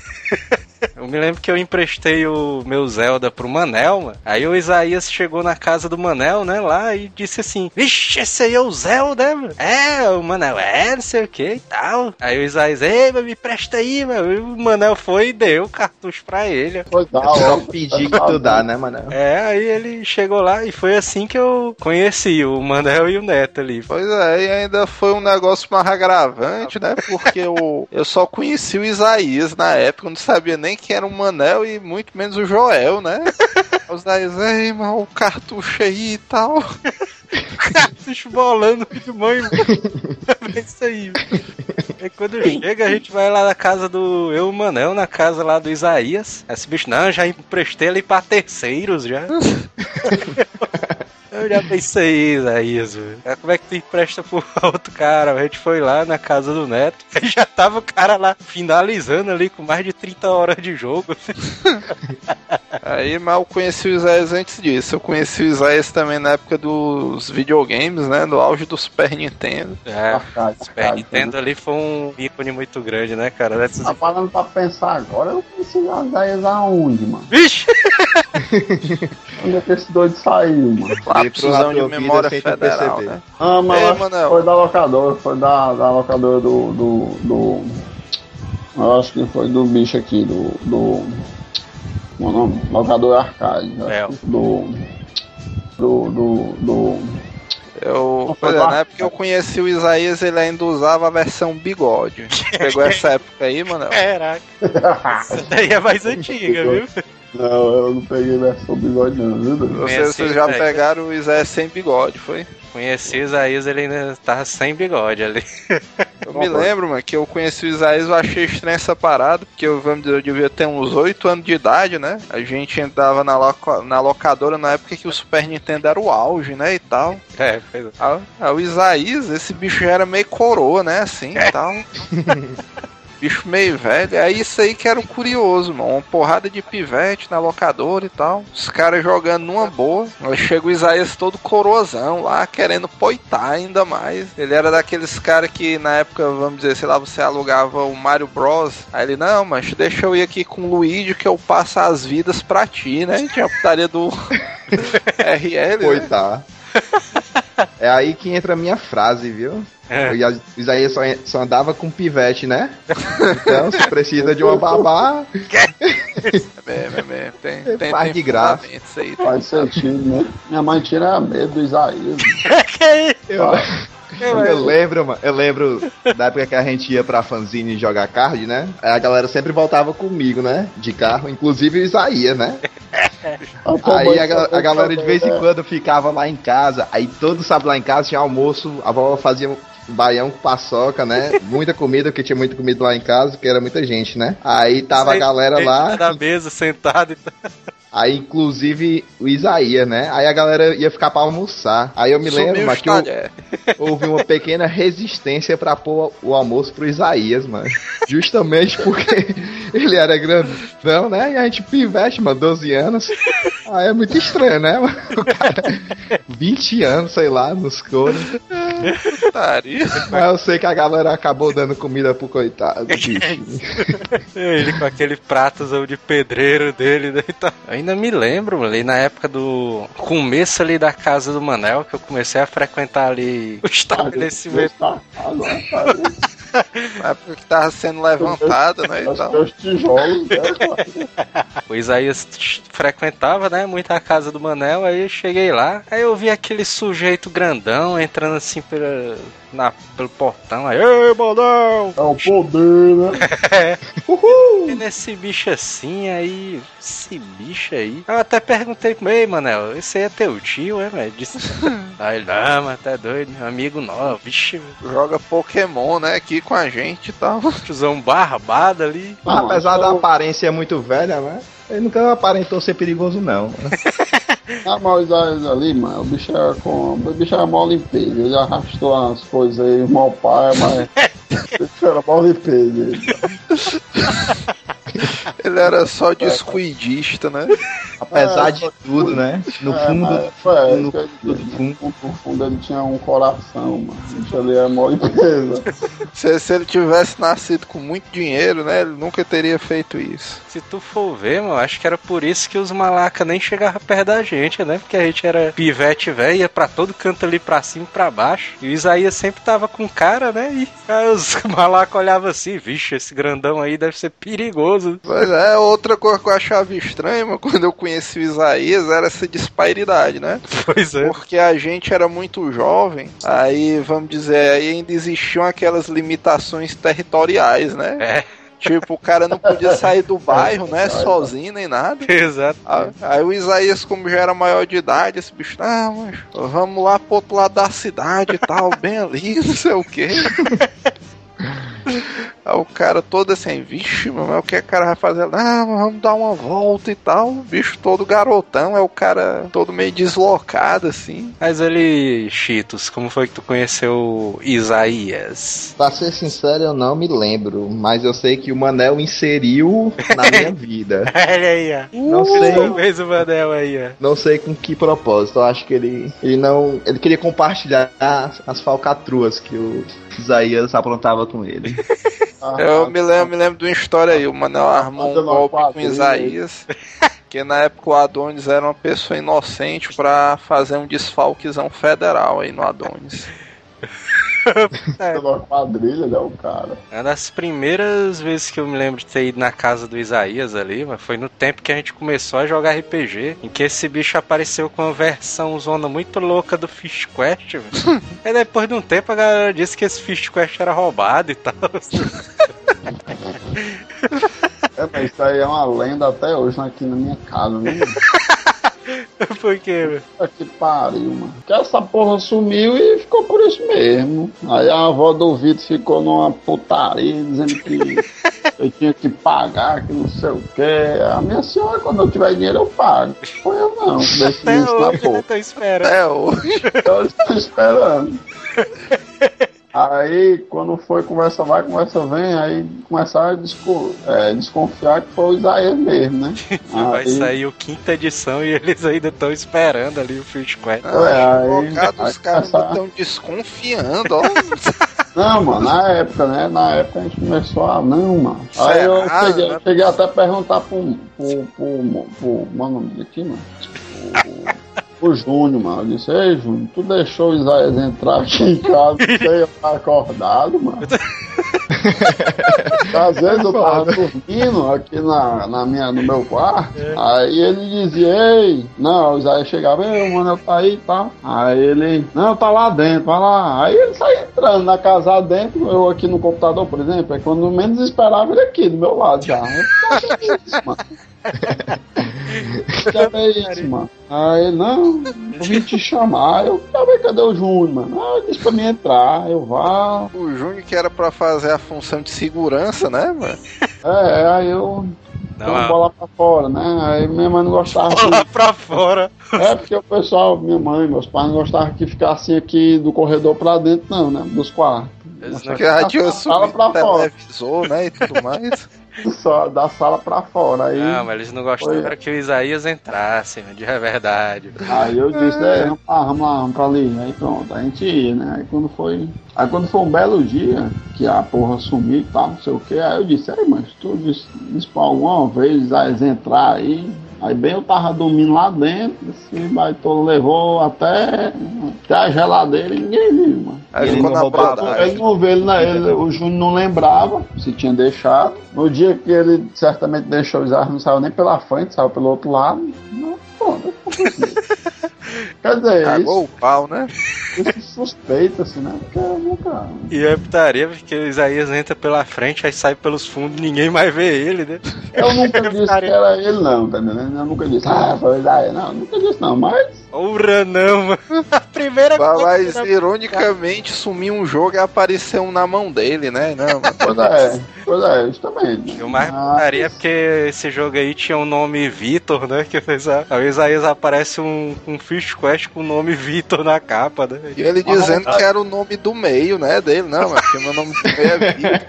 Speaker 3: Eu me lembro que eu emprestei o meu Zelda pro Manel, mano. Aí o Isaías chegou na casa do Manel, né, lá, e disse assim: Vixe, esse aí é o Zelda, mano. É, o Manel é, não sei o que e tal. Aí o Isaías, ei, mas me presta aí, mano. E o Manel foi e deu o cartucho pra ele.
Speaker 4: Foi da
Speaker 5: É só pedir que tu dá, né, mano?
Speaker 3: É, aí ele chegou lá e foi assim que eu conheci o Manel e o Neto ali.
Speaker 6: Pois é, e ainda foi um negócio mais agravante, né? Porque eu, eu só conheci o Isaías na época, eu não sabia nem quem era o Manel e muito menos o Joel, né? O Isaías, ei, mano, o cartucho aí e tal.
Speaker 3: Cartucho bolando de mãe. É isso aí. Quando chega, a gente vai lá na casa do. Eu e o Manel, na casa lá do Isaías. Esse bicho, não, já emprestei ele pra terceiros já. Eu já pensei, Isaías, velho. Ah, Como é que tu empresta pro outro cara? A gente foi lá na casa do Neto. Aí já tava o cara lá finalizando ali com mais de 30 horas de jogo.
Speaker 6: Aí, mas eu conheci o Isaías antes disso. Eu conheci o Isaías também na época dos videogames, né? No auge do Super Nintendo.
Speaker 3: É,
Speaker 4: Arcade,
Speaker 3: Super
Speaker 4: arcade,
Speaker 3: Nintendo ali foi um ícone muito grande, né, cara? Dessas...
Speaker 4: Tá falando pra pensar agora, eu preciso das ideias aonde, mano?
Speaker 3: Vixe!
Speaker 4: Onde é que esse doido saiu, mano?
Speaker 6: Lapsusão de memória federal, né?
Speaker 4: Ah, mas
Speaker 6: Ei, Manel.
Speaker 4: foi da locadora, foi da, da locadora do, do, do. Eu acho que foi do bicho aqui, do. do como é o nome? Locador Arcade.
Speaker 3: É.
Speaker 4: Do. Do. Do. do
Speaker 6: Eu, pois é, na época que eu conheci o Isaías, ele ainda usava a versão bigode. Pegou essa época aí, mano?
Speaker 3: Caraca, essa daí é mais antiga, viu?
Speaker 4: Não, eu não peguei versão bigode, não?
Speaker 6: Vocês, vocês já pegaram o Isaías sem bigode, foi?
Speaker 3: Conheci o Isaías, ele ainda tava sem bigode ali.
Speaker 6: Eu me lembro, mano, que eu conheci o Isaías, eu achei estranha essa parada, porque eu, vamos dizer, eu devia ter uns 8 anos de idade, né? A gente entrava na, loca- na locadora na época que o Super Nintendo era o auge, né, e tal.
Speaker 3: É, pois é.
Speaker 6: Ah, ah, o Isaías, esse bicho já era meio coroa, né, assim, e tal. bicho meio velho. É isso aí que era o curioso, mano. Uma porrada de pivete na locadora e tal. Os caras jogando numa boa. Aí chega o Isaías todo coroazão lá, querendo poitar ainda mais. Ele era daqueles caras que na época, vamos dizer, sei lá, você alugava o Mario Bros. Aí ele, não, mas deixa eu ir aqui com o Luigi que eu passo as vidas pra ti, né? Tinha a putaria do RL.
Speaker 5: Foi,
Speaker 6: né?
Speaker 5: É aí que entra a minha frase, viu?
Speaker 3: É.
Speaker 5: O Isa- Isaías só, só andava com pivete, né? Então, se precisa de uma babá,
Speaker 6: É mesmo, é mesmo. Tem, tem,
Speaker 5: Faz
Speaker 6: tem
Speaker 5: de graça.
Speaker 6: aí.
Speaker 4: Faz sentido, né? Minha mãe tira medo do Isaías.
Speaker 3: que isso?
Speaker 5: Eu, eu lembro, mano, eu lembro da época que a gente ia pra fanzine jogar card, né? Aí a galera sempre voltava comigo, né? De carro, inclusive o Isaías, né? Aí a, ga- a galera de vez em quando ficava lá em casa, aí todo sábado lá em casa tinha almoço, a vovó fazia um baião com paçoca, né? Muita comida, porque tinha muita comida lá em casa, porque era muita gente, né? Aí tava a galera lá,
Speaker 3: Na mesa, sentado e tal.
Speaker 5: aí inclusive o Isaías, né? Aí a galera ia ficar pra almoçar. Aí eu me lembro, mas que eu,
Speaker 6: talher.
Speaker 5: houve uma pequena resistência pra pôr o almoço pro Isaías, mano. Justamente porque ele era grandão, né? E a gente pivete, mano, 12 anos. Aí é muito estranho, né? mano? O cara, 20 anos, sei lá, nos coros.
Speaker 6: Putaria.
Speaker 5: Mas eu sei que a galera acabou dando comida pro coitado, bicho.
Speaker 3: Ele com aquele pratozão de pedreiro dele. Né, e. Eu ainda me lembro ali na época do começo ali da casa do Manel, que eu comecei a frequentar ali o estabelecimento.
Speaker 6: Na época que tava sendo levantado, né?
Speaker 4: Os meus tijolos, né?
Speaker 3: O Isaías frequentava, né, muito a casa do Manel, aí eu cheguei lá, aí eu vi aquele sujeito grandão entrando assim pela, na, pelo portão, aí, ei, Manel!
Speaker 4: É o poder, né?
Speaker 3: E nesse bicho assim, aí, esse bicho aí. Eu até perguntei pro ei, Manel, esse aí é teu tio, é, velho? Disse. Aí ele, não, mas tá doido, meu amigo novo, vixe,
Speaker 6: Joga Pokémon, né? Aqui com a gente e tal.
Speaker 3: tiozão barbado ali.
Speaker 5: Apesar da aparência muito velha, né? Ele nunca aparentou ser perigoso, não.
Speaker 4: Ah, mas ali, mano, o bicho era com. O bicho era mó limpeza. Ele arrastou as coisas aí, mal pai, mas. O bicho era mó limpeza. ele.
Speaker 6: Ele era só descuidista, né?
Speaker 5: Apesar
Speaker 4: É,
Speaker 5: de tudo, né? No
Speaker 4: É,
Speaker 5: fundo,
Speaker 4: mas, foi,
Speaker 5: no,
Speaker 4: ele-
Speaker 5: no fundo.
Speaker 4: no fundo ele tinha um coração, mano. Bicho ali é mó limpeza.
Speaker 6: Se, se ele tivesse nascido com muito dinheiro, né? Ele nunca teria feito isso.
Speaker 3: Se tu for ver, mano, acho que era por isso que os malacas nem chegavam perto da gente, né? Porque a gente era pivete velho, ia pra todo canto ali pra cima e pra baixo. E o Isaías sempre tava com cara, né? E aí os malacas olhavam assim, vixe, esse grandão aí deve ser perigoso.
Speaker 6: Mas é, outra coisa que eu achava estranha, mas quando eu conheci o Isaías, era essa disparidade, né?
Speaker 3: Pois é.
Speaker 6: Porque a gente era muito jovem, aí, vamos dizer, aí ainda existiam aquelas limitações territoriais, né?
Speaker 3: É,
Speaker 6: Tipo, o cara não podia sair do bairro, né? Sozinho nem nada.
Speaker 3: exato.
Speaker 6: Aí, aí o Isaías, como já era maior de idade, esse bicho, ah, mas vamos lá pro outro lado da cidade e tal, bem ali, não sei o quê. Aí o cara todo assim, vixe, mas o que o cara vai fazer? Ah, vamos dar uma volta e tal. O bicho todo garotão, é o cara todo meio deslocado assim.
Speaker 3: Mas ele, Cheetos, como foi que tu conheceu o Isaías?
Speaker 5: Pra ser sincero, eu não me lembro. Mas eu sei que o Manel inseriu na minha vida.
Speaker 3: Olha aí, ó.
Speaker 5: Não sei.
Speaker 3: Fez o Manel aí, ó.
Speaker 5: Não sei com que propósito. Eu acho que ele, ele não. Ele queria compartilhar as, as falcatruas que o Isaías aprontava com ele.
Speaker 4: Ah,
Speaker 6: Eu me lembro, me lembro de uma história aí, o Manel armou um golpe com. Isaías. Que na época o Adonis era uma pessoa inocente pra fazer um desfalquezão federal aí no Adonis.
Speaker 4: Pela quadrilha, né, o cara.
Speaker 3: Uma das primeiras vezes que eu me lembro de ter ido na casa do Isaías ali, mas foi no tempo que a gente começou a jogar RPG, em que esse bicho apareceu com uma versão zona muito louca do Fish Quest, velho. Aí depois de um tempo a galera disse que esse Fish Quest era roubado e tal.
Speaker 4: É, mas isso aí é uma lenda até hoje aqui na minha casa, né?
Speaker 3: Por quê, velho?
Speaker 4: Que pariu, mano. Que essa porra sumiu e ficou por isso mesmo. Aí a avó do Vitor ficou numa putaria dizendo que eu tinha que pagar, que não sei o quê. A minha senhora, quando eu tiver dinheiro, eu pago. Foi eu não, deixa
Speaker 3: Até
Speaker 4: isso na
Speaker 3: hoje
Speaker 4: porra.
Speaker 3: eu tô esperando.
Speaker 6: É, hoje.
Speaker 4: Eu estou esperando. Aí, quando foi conversa vai, conversa vem, aí começaram a desco- é, desconfiar que foi o Isaías mesmo, né?
Speaker 3: Vai
Speaker 4: Aí-
Speaker 3: sair o quinta edição e eles ainda estão esperando ali o Fish Quest.
Speaker 4: É, aí-
Speaker 6: os caras estão desconfiando, ó.
Speaker 4: Não, mano, na época, né? Na época a gente começou a. Não, mano. Aí eu
Speaker 6: Será,
Speaker 4: cheguei,
Speaker 6: né?
Speaker 4: cheguei até a perguntar pro. pro. pro. pro. Mano, o nome dele aqui, mano. O, o Júnior, mano. Eu disse, ei, Júnior, tu deixou o Isaías entrar aqui em casa sem eu estar acordado, mano. Às vezes eu tava dormindo aqui na, na minha, no meu quarto, aí ele dizia, ei, não, o Isaías chegava, ei, o Manel tá aí e tal. Aí ele, não, tá lá dentro, vai lá. Aí ele saía entrando na casa dentro, eu aqui no computador, por exemplo, é quando menos esperava ele aqui do meu lado já. Eu, "Que é isso, mano? Que é isso, mano? Aí não, eu vim te chamar. Eu, "Cadê- cadê o Júnior, mano? Ah, ele disse pra mim entrar. Eu vá.
Speaker 6: O Júnior que era pra fazer a função de segurança, né, mano?
Speaker 4: É, aí eu
Speaker 3: Não,
Speaker 4: Não,
Speaker 3: a-
Speaker 4: bola pra fora, né? Aí minha mãe não gostava.
Speaker 3: Bola pra fora.
Speaker 4: Que... É porque o pessoal, minha mãe, meus pais não gostavam que ficasse aqui do corredor pra dentro, não, né? Dos quartos.
Speaker 3: Eles
Speaker 4: Gostavam
Speaker 3: não
Speaker 4: que
Speaker 6: Que
Speaker 4: sala
Speaker 6: subido
Speaker 4: pra fora.
Speaker 6: televisor, né, e tudo mais.
Speaker 4: Só da sala pra fora. Aí,
Speaker 3: Não, mas eles não gostaram
Speaker 4: Foi.
Speaker 3: que o Isaías entrasse, de verdade.
Speaker 4: aí eu disse, é, vamos lá, vamos lá, vamos pra ali. Aí pronto, a gente ia, né? Aí quando foi. Aí quando foi um belo dia, que a porra sumiu e tal, não sei o que, aí eu disse, aí, mas tu disse, disse pra alguma vez eles entrar aí. Aí bem eu tava dormindo lá dentro, esse baitolo levou até, até a geladeira e ninguém viu, mano.
Speaker 6: Aí
Speaker 5: Ele não
Speaker 6: na
Speaker 5: roubou a
Speaker 6: bradagem.
Speaker 4: Ele não vê, ele, não- ele- o Júnior não lembrava se tinha deixado. No dia que ele certamente deixou os armas, não saiu nem pela frente, saiu pelo outro lado. Não, pronto. Quer dizer,
Speaker 6: Cagou o pau, né?
Speaker 4: isso, isso suspeita-se, né? Porque eu nunca.
Speaker 3: E é putaria, porque o Isaías entra pela frente, aí sai pelos fundos, ninguém mais vê ele, né?
Speaker 4: Eu nunca disse que era ele, não, tá entendendo? Eu nunca disse, ah, foi daí. Não, eu nunca disse, não, mas.
Speaker 3: Ora não, mano. A primeira
Speaker 6: Mas,
Speaker 3: coisa.
Speaker 6: ironicamente, sumiu um jogo e apareceu um na mão dele, né? Não, mas
Speaker 4: Pois é, pois é, justamente.
Speaker 3: O mais
Speaker 4: Mas-
Speaker 3: putaria é porque esse jogo aí tinha o nome Vitor, né? Que fez a... Aí o Isaías aparece um, um Fish Quest com o nome Vitor na capa, né?
Speaker 6: E ele dizendo que era o nome do meio, né, dele. Não, mas que meu nome do meio é Vitor.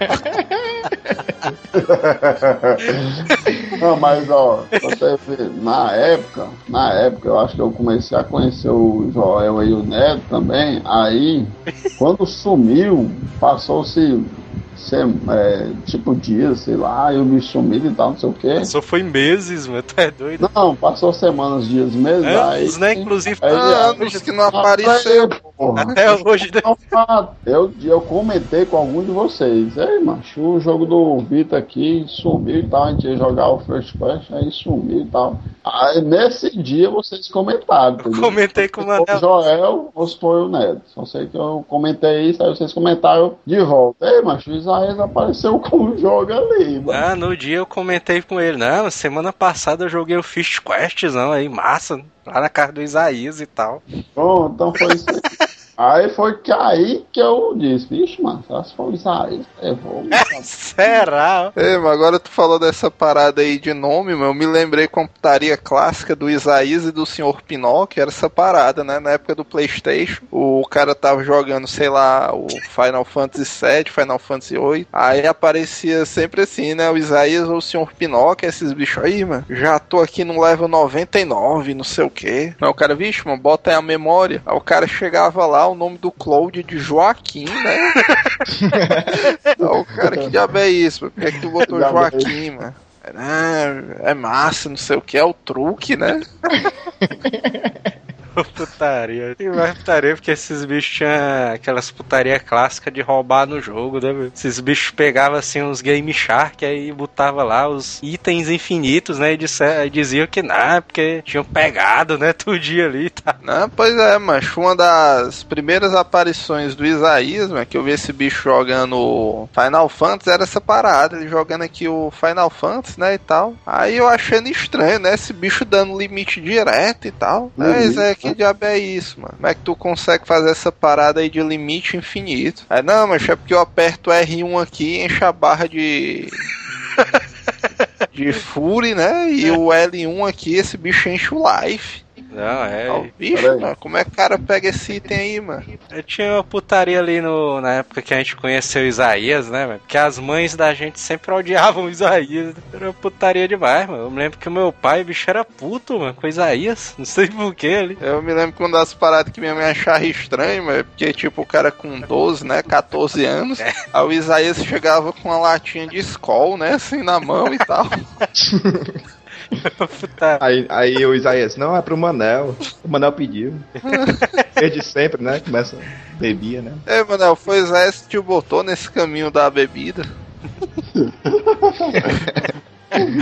Speaker 4: Não, mas ó, você vê, na época, na época, eu acho que eu comecei a conhecer o Joel e o Neto também. Aí, quando sumiu, passou-se é, tipo dias, sei lá, e o bicho sumido e tal, não sei o quê.
Speaker 3: Só foi meses, mano. Tu é doido.
Speaker 4: Não, passou semanas, dias, meses.
Speaker 3: Anos,
Speaker 4: aí,
Speaker 3: né? Inclusive,
Speaker 4: aí-
Speaker 6: Anos que não apareceu.
Speaker 4: Porra.
Speaker 3: até hoje. né?
Speaker 4: Eu, eu comentei com algum de vocês. Ei, macho, o jogo do Vitor aqui sumiu e tal. A gente ia jogar o First Quest, aí sumiu e tal. Aí nesse dia vocês comentaram.
Speaker 3: Eu comentei com o
Speaker 4: Foi o
Speaker 3: Manel.
Speaker 4: Joel ou se foi o Neto. Só sei que eu comentei isso, aí vocês comentaram de volta. Ei, macho, o Isaías apareceu com o jogo ali, mano.
Speaker 3: Ah, no dia eu comentei com ele. Não, semana passada eu joguei o Fish Questzão aí, massa. Lá na casa do Isaías e tal.
Speaker 4: Pronto, então foi isso aí. Aí foi que aí que eu disse, vixe, mano, só se for o Isaías, levou. mano.
Speaker 3: Será?
Speaker 6: Ei, mas agora tu falou dessa parada aí de nome, meu. Eu me lembrei com a putaria clássica do Isaías e do Sr. Pinóquio, era essa parada, né? Na época do Playstation, o cara tava jogando, sei lá, o Final Fantasy VII, Final Fantasy VIII. Aí aparecia sempre assim, né? O Isaías ou o Sr. Pinóquio, esses bichos aí, mano. Já tô aqui no level 99, não sei o que. Aí o cara, vixe, mano, bota aí a memória. Aí o cara chegava lá, o nome do Cloud de Joaquim, né? Aí o cara, que diabo é isso? Por que, é que tu botou Joaquim, mano? É, é massa, não sei o que, é o truque, né?
Speaker 3: Putaria. E mais putaria porque esses bichos tinham aquelas putaria clássicas de roubar no jogo, né? meu? Esses bichos pegavam assim uns Game Shark aí botava lá os itens infinitos, né? E disser- e diziam que não, porque tinham pegado, né? Todo dia ali, tá?
Speaker 6: Não, pois é, macho. Uma das primeiras aparições do Isaías, mano, que eu vi esse bicho jogando Final Fantasy, era essa parada. Ele jogando aqui o Final Fantasy, né, e tal. Aí eu achando estranho, né, esse bicho dando limite direto e tal. Mas é, que diabo é isso, mano? Como é que tu consegue fazer essa parada aí de limite infinito? Aí, não, mas é porque eu aperto R1 aqui e enche a barra de... De Fury, né? E o L1 aqui, esse bicho enche o life.
Speaker 3: Não, é.
Speaker 6: Ó, bicho, mano, como é que o cara pega esse item aí, mano?
Speaker 3: Eu tinha uma putaria ali no, na época que a gente conheceu o Isaías, né, mano? Porque as mães da gente sempre odiavam o Isaías. Era uma putaria demais, mano. Eu me lembro que o meu pai, bicho, era puto, mano, com o Isaías. Não sei porquê ali.
Speaker 6: Eu me lembro que uma das paradas que minha mãe achava estranho, mas é porque, tipo, o cara com 12, né, 14 anos, aí o Isaías chegava com uma latinha de Skol, né, assim, na mão e tal.
Speaker 3: Puta.
Speaker 5: Aí, aí o Isaías, não, é pro Manel. O Manel pediu. Desde sempre, né? Começa, bebia, né?
Speaker 6: Ei, Manel, foi o Isaías que te botou nesse caminho da bebida.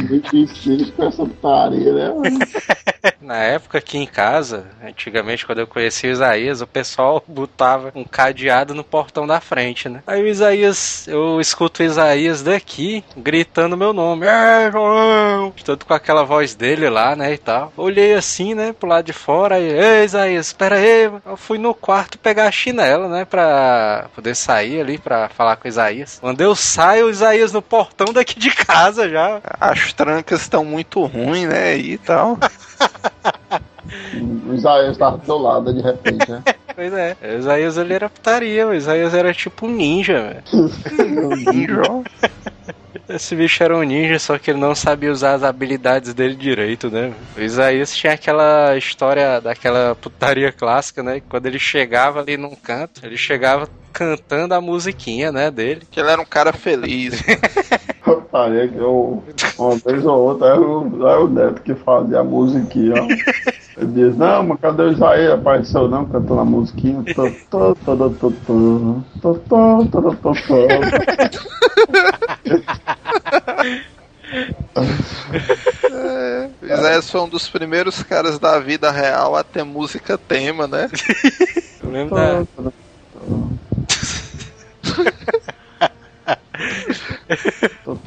Speaker 4: Difícil com essa putaria, né?
Speaker 3: Na época aqui em casa, antigamente quando eu conheci o Isaías, o pessoal botava um cadeado no portão da frente, né? Aí o Isaías, eu escuto o Isaías daqui gritando meu nome. É! Todo com aquela voz dele lá, né, e tal. Olhei assim, né, pro lado de fora e, ei, Isaías, espera aí. Eu fui no quarto pegar a chinela, né, pra poder sair ali pra falar com o Isaías. Quando eu saio, o Isaías no portão daqui de casa já.
Speaker 6: As trancas estão muito ruins, né, e tal.
Speaker 4: O Isaías tava do teu lado de repente, né?
Speaker 3: Pois é. O Isaías ele era putaria, o Isaías era tipo um ninja, velho.
Speaker 6: Ninja.
Speaker 3: Esse bicho era um ninja, só que ele não sabia usar as habilidades dele direito, né? O Isaías tinha aquela história daquela putaria clássica, né? Quando ele chegava ali num canto, ele chegava cantando a musiquinha, né, dele.
Speaker 6: Que ele era um cara feliz.
Speaker 4: putaria que eu, uma vez ou outra, era o, era o Neto que fazia a musiquinha. Ele diz, não, mas cadê o Isaí? Apareceu não, cantando a musiquinha.
Speaker 6: É, Isaías foi um dos primeiros caras da vida real a ter música tema, né?
Speaker 3: Eu lembro da...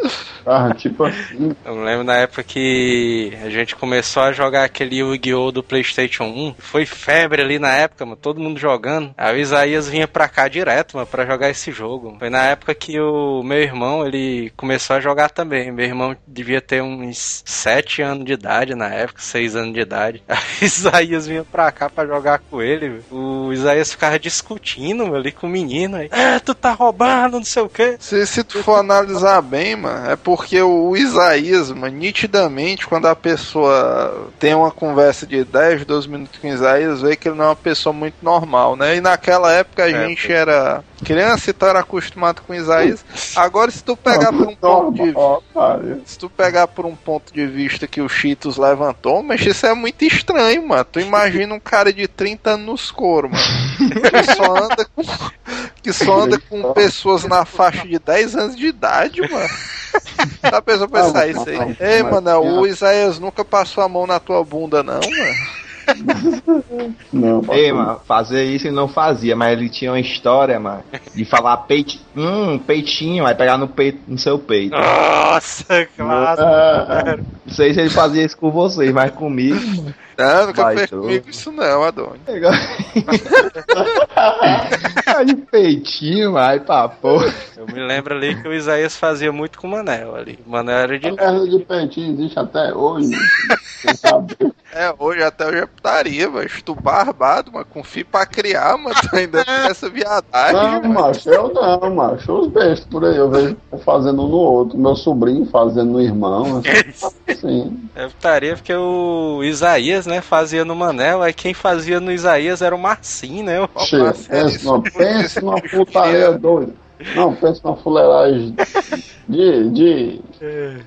Speaker 4: Ah, tipo assim.
Speaker 3: Eu lembro na época que a gente começou a jogar aquele Yu-Gi-Oh! do PlayStation 1. Foi febre ali na época, mano. Todo mundo jogando. Aí o Isaías vinha pra cá direto, mano, pra jogar esse jogo. Foi na época que o meu irmão, ele começou a jogar também. Meu irmão devia ter uns 7 anos de idade na época, 6 anos de idade. Aí o Isaías vinha pra cá pra jogar com ele. velho. O Isaías ficava discutindo mano, ali com o menino. Aí, é, tu tá roubando, não sei o quê.
Speaker 6: Se, se tu for analisar bem, mano, é porque o Isaías, mano, nitidamente, quando a pessoa tem uma conversa de 10, 12 minutos com o Isaías, vê que ele não é uma pessoa muito normal, né? E naquela época a gente era criança e tu era acostumado com o Isaías. Agora, se tu pegar por um ponto de
Speaker 4: cara.
Speaker 6: Se tu pegar por um ponto de vista que o Cheetos levantou, mas isso é muito estranho, mano. Tu imagina um cara de 30 anos nos couro, mano. Que só anda com, que só anda com pessoas na faixa de 10 anos de idade, mano. A pessoa pensar isso aí. Ei, mano, o Isaías nunca passou a mão na tua bunda, não, mano.
Speaker 4: Não,
Speaker 5: Ei, mano, fazer isso ele não fazia, mas ele tinha uma história, mano, de falar peito, hum, peitinho, aí pegar no peito, no seu peito.
Speaker 3: Nossa, clássico.
Speaker 4: Ah,
Speaker 5: Não sei se ele fazia isso com vocês, mas comigo, mano,
Speaker 6: Não, nunca
Speaker 5: Vai,
Speaker 6: comigo isso não, Adônio.
Speaker 5: pegou. aí peitinho, aí papô.
Speaker 3: Eu me lembro ali que o Isaías fazia muito com o Manel ali. O Manel era de.
Speaker 4: a de peitinho existe até hoje.
Speaker 6: É, hoje até hoje é putaria, mas tu barbado, mano, com fio pra criar, mano, tu ainda tem essa viadagem,
Speaker 4: Não,
Speaker 6: mano.
Speaker 4: macho, eu não, macho. Os bestos por aí, eu vejo um fazendo um no outro. Meu sobrinho fazendo no irmão. Assim.
Speaker 3: É putaria porque o Isaías, né, fazia no Manel, aí quem fazia no Isaías era o Marcinho, né? O-
Speaker 4: Che, pensa,
Speaker 6: isso-
Speaker 4: pensa numa putaria doida. Não, pensa numa fuleiragem de, de,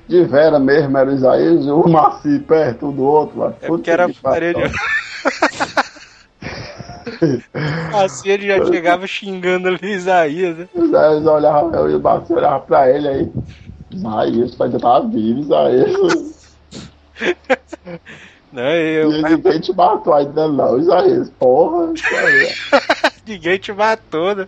Speaker 4: de Vera mesmo, era o Isaías e o Marci perto um do outro. Lá.
Speaker 3: É porque era putaria de. Assim ele já chegava xingando ali o Isaías, né?
Speaker 4: Isaías olhava, eu e o Marci olhava pra ele aí. Isaías, vai estar vivo, Isaías.
Speaker 3: Não, eu,
Speaker 4: E ninguém te matou ainda não, Isaías. Porra, Isaías.
Speaker 3: ninguém te matou, né?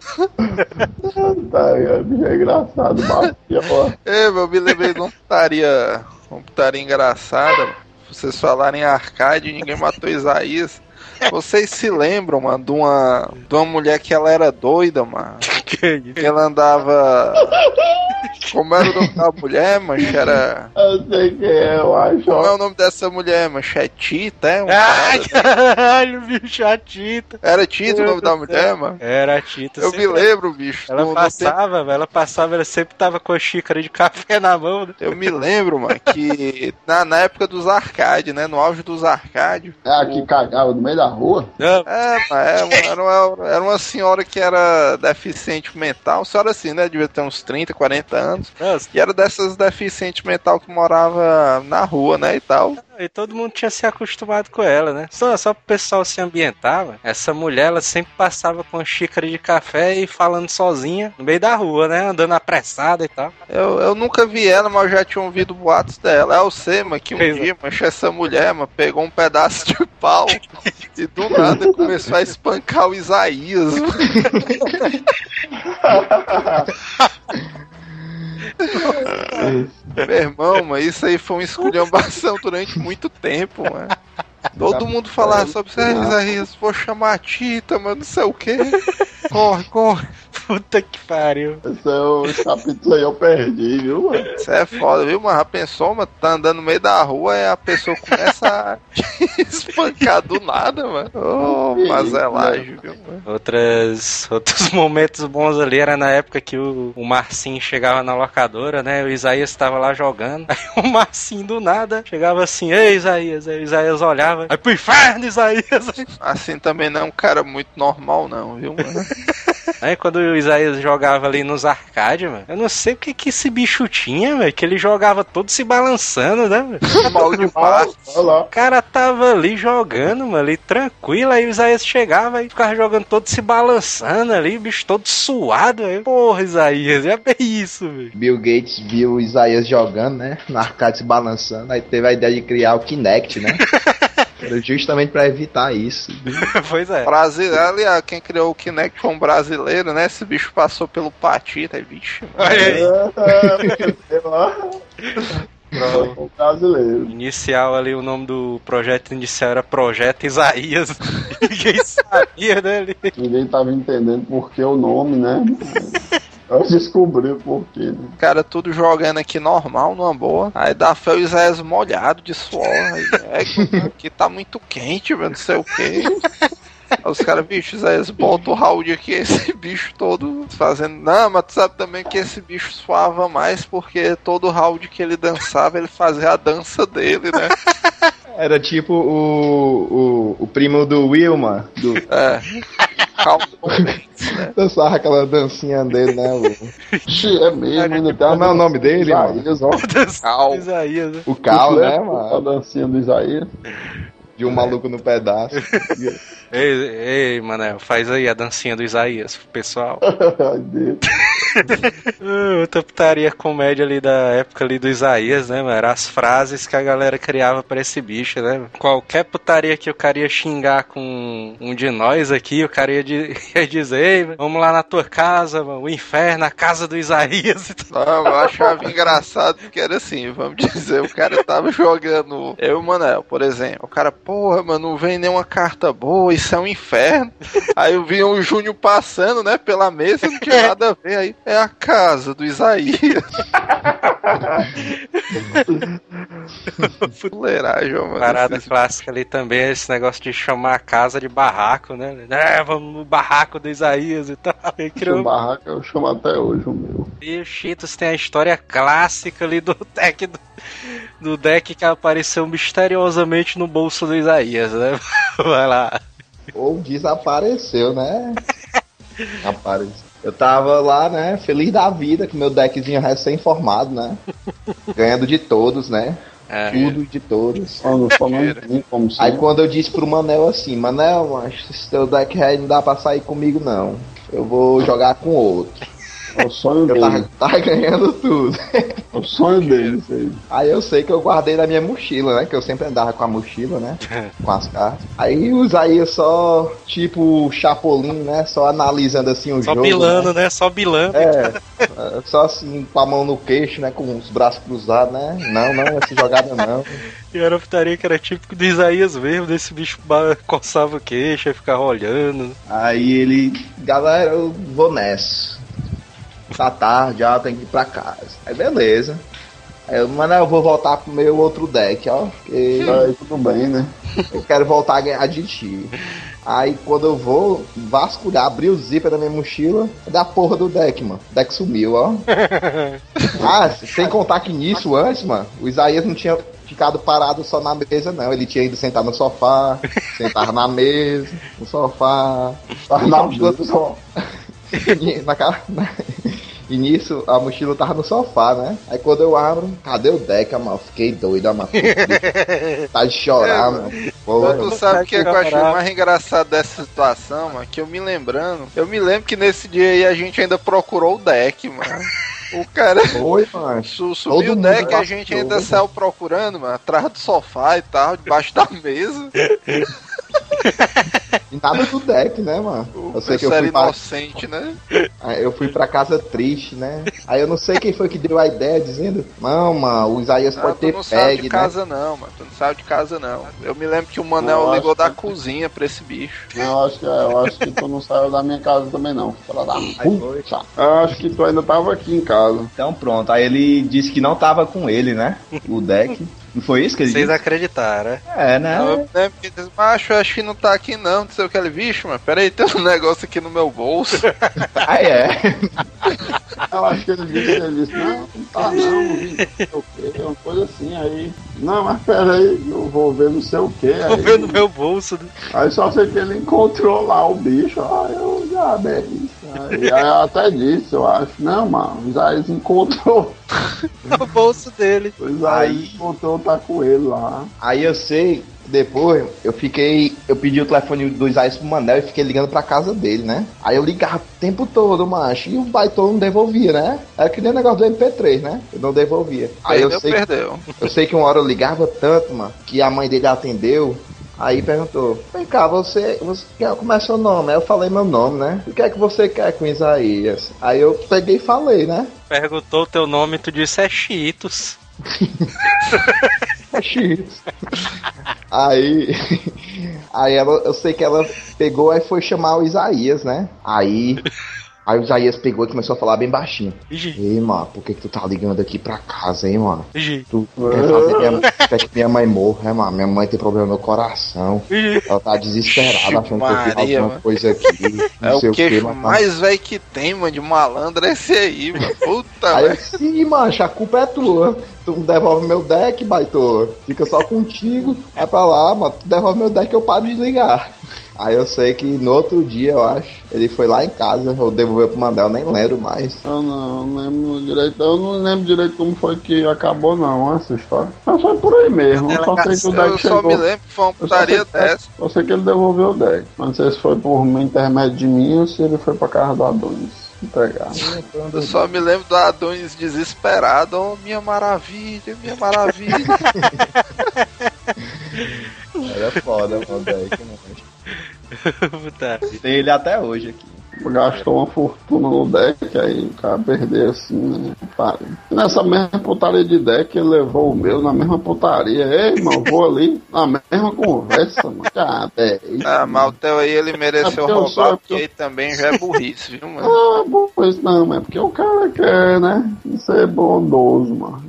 Speaker 4: Tá, é, engraçado, ó.
Speaker 6: É, eu me lembrei de uma putaria, uma putaria engraçada. Vocês falarem arcade, ninguém matou Isaías. Vocês se lembram, mano, de uma, de uma mulher que ela era doida, mano?
Speaker 3: Que?
Speaker 6: Que ela andava. Como era o nome da mulher, mancha? Era.
Speaker 4: Eu sei quem é, eu acho.
Speaker 6: Como é o nome dessa mulher, mancha? É Tita, é? Uma
Speaker 3: Ai,
Speaker 6: parada-
Speaker 3: caralho, bicho, a Tita.
Speaker 6: Era Tita o nome da mulher, mano?
Speaker 3: Era a Tita.
Speaker 6: Eu me lembro, bicho.
Speaker 3: Ela
Speaker 6: no-
Speaker 3: passava, velho, ela passava, ela sempre tava com a xícara de café na mão, né?
Speaker 6: Eu me lembro, mano, que na, na época dos arcades, né? No auge dos arcades.
Speaker 4: É a que cagava no meio da rua?
Speaker 3: Não,
Speaker 6: É, é, uma- era, uma, era uma senhora que era deficiente mental. Senhora assim, né? Devia ter uns 30, 40 anos. E era dessas deficientes mental que morava na rua, né? E tal.
Speaker 3: E todo mundo tinha se acostumado com ela, né? Só, só pro pessoal se ambientar, velho. essa mulher, ela sempre passava com a xícara de café e falando sozinha no meio da rua, né? Andando apressada e tal.
Speaker 6: Eu, eu nunca vi ela, mas eu já tinha ouvido boatos dela. É o Sema que um
Speaker 3: Pois é.
Speaker 6: dia, mancha, essa mulher, mano, pegou um pedaço de pau e do nada começou a espancar o Isaías. Meu irmão, mas isso aí foi uma esculhambação durante muito tempo, mano. Todo mundo falava sobre isso, "Ah, vou chamar a Tita, mas não sei o que. Corre, corre.
Speaker 3: Puta que pariu.
Speaker 4: Esse é o capítulo aí eu perdi, viu, mano?
Speaker 6: Isso é foda, viu, mano? Já pensou, mano? Tá andando no meio da rua e a pessoa começa a espancar do nada, mano. Ô, oh, mazelagem, viu, mano?
Speaker 3: Outras, outros momentos bons ali era na época que o, o Marcinho chegava na locadora, né? O Isaías estava lá jogando. Aí o Marcinho do nada chegava assim, ei Isaías, aí o Isaías olhava, aí pro inferno, Isaías!
Speaker 6: Assim também não é um cara muito normal, não, viu, mano?
Speaker 3: Aí quando o Isaías jogava ali nos arcades, mano, eu não sei o que que esse bicho tinha, velho, que ele jogava todo se balançando, né, velho?
Speaker 6: Mal de partes.
Speaker 3: O cara tava ali jogando, mano, ali tranquilo, aí o Isaías chegava e ficava jogando todo se balançando ali, o bicho todo suado, aí, porra, Isaías, é bem isso, velho.
Speaker 5: Bill Gates viu o Isaías jogando, né, no arcade se balançando, aí teve a ideia de criar o Kinect, né? Justamente para evitar isso.
Speaker 3: pois é.
Speaker 6: Brasileiro, aliás, quem criou o Kinect foi um brasileiro, né? Esse bicho passou pelo Patita, aí, bicho.
Speaker 3: Olha aí.
Speaker 4: O brasileiro.
Speaker 3: Inicial ali, o nome do projeto inicial era Projeto Isaías. Ninguém sabia, né? ali?
Speaker 4: Ninguém tava entendendo por que o nome, né? Eu descobri por quê, né?
Speaker 6: Cara, tudo jogando aqui normal, numa boa. Aí dá fé o Isaías molhado de suor. Aí, é que aqui tá muito quente, velho, não sei o quê. Aí os caras, bicho, Isaías, bota o round aqui, esse bicho todo fazendo. Não, mas tu sabe também que esse bicho suava mais porque todo round que ele dançava, ele fazia a dança dele, né?
Speaker 5: Era tipo o, o, o primo do Wilma. Do...
Speaker 6: É. Calma, né?
Speaker 5: Dançava aquela dancinha dele, né? O,
Speaker 4: Ixi, é mesmo, ainda tem
Speaker 5: Como é o nome dele?
Speaker 4: Isaías, ó.
Speaker 6: Cal.
Speaker 3: Isaías, né?
Speaker 5: o Cal, né,
Speaker 4: A
Speaker 5: mano?
Speaker 4: dancinha do Isaías.
Speaker 5: De um maluco no pedaço.
Speaker 3: Ei, ei, Manel, faz aí a dancinha do Isaías, pessoal.
Speaker 4: Ai, Deus.
Speaker 3: Uh, Outra putaria comédia ali da época ali do Isaías, né, mano? Era as frases que a galera criava pra esse bicho, né? Qualquer putaria que o cara ia xingar com um de nós aqui, o cara ia, ia dizer, Ei, vamos lá na tua casa, mano, o inferno, a casa do Isaías.
Speaker 6: Não, eu achava engraçado porque era assim, vamos dizer, o cara tava jogando. Eu e o Manel, por exemplo. O cara, porra, mano, não vem nenhuma carta boa, isso é um inferno. Aí eu vi o Júnior passando, né, pela mesa, não tinha nada a ver. Aí é a casa do Isaías. Fuleiragem, mano.
Speaker 3: Parada
Speaker 6: Esses-
Speaker 3: clássica ali também é esse negócio de chamar a casa de barraco, né? É, vamos no barraco do Isaías e tal. Criou
Speaker 4: barraco eu chamo até hoje o meu.
Speaker 3: E o Cheetos tem a história clássica ali do deck do, do deck que apareceu misteriosamente no bolso do Isaías, né? Vai lá.
Speaker 5: Ou desapareceu, né? Apareceu. Eu tava lá, né, feliz da vida, com meu deckzinho recém-formado, né? Ganhando de todos, né?
Speaker 3: É.
Speaker 5: Tudo de todos.
Speaker 4: Quando falando como
Speaker 5: Aí quando eu disse pro Manel assim, Manel, macho, esse teu deck não dá pra sair comigo não. Eu vou jogar com outro.
Speaker 4: É o sonho
Speaker 5: Eu tava,
Speaker 4: dele.
Speaker 5: tava ganhando tudo.
Speaker 4: É o sonho dele, isso aí.
Speaker 5: Aí eu sei que eu guardei na minha mochila, né? Que eu sempre andava com a mochila, né? Com as cartas. Aí o Isaías só, tipo, Chapolin, né? Só analisando assim o
Speaker 3: Só
Speaker 5: jogo.
Speaker 3: bilando, né? Só bilando.
Speaker 5: É, é, só assim, com a mão no queixo, né? Com os braços cruzados, né? Não, não, essa jogada não.
Speaker 3: E era a putaria que era típico do Isaías mesmo, desse bicho coçava o queixo e ficava olhando.
Speaker 5: Aí ele, galera, eu vou nessa. Tá tarde, já tem que ir pra casa. Aí beleza. Aí eu, mano, eu vou voltar pro meu outro deck, ó. Porque
Speaker 4: Aí tudo bem, né?
Speaker 5: eu quero voltar a ganhar de ti. Aí quando eu vou vasculhar, abrir o zíper da minha mochila, é da porra do deck, mano. O deck sumiu, ó. ah, sem contar que nisso antes, mano, o Isaías não tinha ficado parado só na mesa, não. Ele tinha ido sentar no sofá, sentar na mesa, no sofá.
Speaker 4: Na
Speaker 5: a mochila
Speaker 4: mesa.
Speaker 5: só. na cara. na- E nisso, a mochila tava no sofá, né? Aí quando eu abro, cadê o deck, mano? Fiquei doido, mano. Tá de chorar, mano. Porra.
Speaker 6: Tu sabe o que, é que eu achei mais engraçado dessa situação, mano? Que eu me lembrando. Eu me lembro que nesse dia aí a gente ainda procurou o deck, mano. O cara
Speaker 5: Oi, mano.
Speaker 6: su-
Speaker 5: Todo
Speaker 6: subiu o deck e a gente ainda saiu procurando, mano, atrás do sofá e tal, debaixo da mesa.
Speaker 5: E nada do deck, né, mano? Eu sei que eu fui, pra,
Speaker 6: inocente, né?
Speaker 5: aí eu fui pra casa triste, né? Aí eu não sei quem foi que deu a ideia dizendo, não, mano, o Isaías
Speaker 6: Ah,
Speaker 5: pode
Speaker 6: tu
Speaker 5: ter
Speaker 6: não saiu
Speaker 5: peg,
Speaker 6: de
Speaker 5: né?
Speaker 6: casa não, mano. Tu não saiu de casa não. Eu me lembro que o Manel
Speaker 4: Eu
Speaker 6: ligou da
Speaker 4: que-
Speaker 6: cozinha pra esse bicho.
Speaker 4: Eu acho que, eu acho que tu não saiu da minha casa também não. Fala da
Speaker 7: foi.
Speaker 4: puta. Eu acho que tu ainda tava aqui em casa.
Speaker 7: Então pronto, aí ele disse que não tava com ele, né? O deck. Não foi isso que ele
Speaker 3: Vocês
Speaker 7: disse?
Speaker 3: acreditaram, né?
Speaker 7: É, né?
Speaker 6: Eu que ele disse, macho, acho que não tá aqui não, não sei o que ele, bicho, mas peraí, tem um negócio aqui no meu bolso.
Speaker 7: Ah, é.
Speaker 4: Eu acho que ele disse, ele disse, não, não tá não, não sei o quê, uma coisa assim, aí. Não, mas peraí, eu vou ver não sei o quê.
Speaker 3: Tô
Speaker 4: Aí,
Speaker 3: vendo meu bolso. né?
Speaker 4: aí só sei que ele encontrou lá o bicho, aí eu já bem isso. Aí, eu até disse, eu acho, não, mano, o Isaías encontrou.
Speaker 3: O bolso dele.
Speaker 4: O Isaías
Speaker 5: Aí-
Speaker 4: encontrou, tá com ele lá.
Speaker 5: Aí eu sei, depois eu fiquei. Eu pedi o telefone do Isaías pro Manel e fiquei ligando pra casa dele, né? Aí eu ligava o tempo todo, macho, e o baitão não devolvia, né? Era que nem o negócio do MP3, né? Eu não devolvia. Aí eu
Speaker 6: Perdeu,
Speaker 5: sei,
Speaker 6: perdeu.
Speaker 5: eu sei que uma hora eu ligava tanto, mano, que a mãe dele atendeu. Aí perguntou, vem cá, você, você quer, como é seu nome? Aí eu falei meu nome, né? O que é que você quer com Isaías? Aí eu peguei e falei, né?
Speaker 3: Perguntou o teu nome e tu disse é Cheetos.
Speaker 5: É X. Aí. Aí ela, eu sei que ela pegou e foi chamar o Isaías, né? Aí. Aí o Isaías pegou e começou a falar bem baixinho. Ei, mano, por que, que tu tá ligando aqui pra casa, hein, mano? Tu quer fazer minha, quer que minha mãe morra, é, mano? Minha mãe tem problema no coração. Ela tá desesperada achando que eu fiz
Speaker 6: Maria,
Speaker 5: alguma
Speaker 6: mano.
Speaker 5: coisa aqui. Não
Speaker 6: É
Speaker 5: sei
Speaker 6: o
Speaker 5: o que, tá-
Speaker 6: mais velho que tem, mano, de malandro é esse aí, mano. Puta,
Speaker 5: Aí
Speaker 6: velho.
Speaker 5: sim, mancha, a culpa é tua. Tu não devolve meu deck, baitola. Fica só contigo. Vai pra lá, mano. Tu devolve meu deck eu paro de ligar. Aí eu sei que no outro dia, eu acho, ele foi lá em casa, eu devolveu pro Mandel, eu nem lembro mais.
Speaker 4: Eu não, não lembro direito, eu não lembro direito como foi que acabou não, essa história. Mas foi por aí mesmo, eu só sei que o
Speaker 6: Eu
Speaker 4: deck
Speaker 6: só
Speaker 4: chegou.
Speaker 6: me lembro que foi uma
Speaker 4: Eu só sei,
Speaker 6: putaria
Speaker 4: que,
Speaker 6: dessa.
Speaker 4: eu sei que ele devolveu o deck. Não sei se foi por intermédio de mim ou se ele foi pra casa do Adonis entregar.
Speaker 6: Eu só me lembro do Adonis desesperado. Oh, minha maravilha, minha maravilha.
Speaker 5: Era foda, mano, deck, né?
Speaker 3: Puta.
Speaker 7: Tem ele até hoje aqui.
Speaker 4: Gastou uma fortuna no deck, aí o cara perdeu assim, né? Pare. Nessa mesma putaria de deck, ele levou o meu na mesma putaria. Ei, irmão, vou ali na mesma conversa, mano. Ah, é isso.
Speaker 6: ah, mas o Theo aí ele
Speaker 4: É
Speaker 6: mereceu
Speaker 4: eu sou-
Speaker 6: roubar,
Speaker 4: é porque
Speaker 6: aí também já é burrice, viu, mano?
Speaker 4: Ah, bom, pois não, é porque o cara quer, né? Ser bondoso, mano.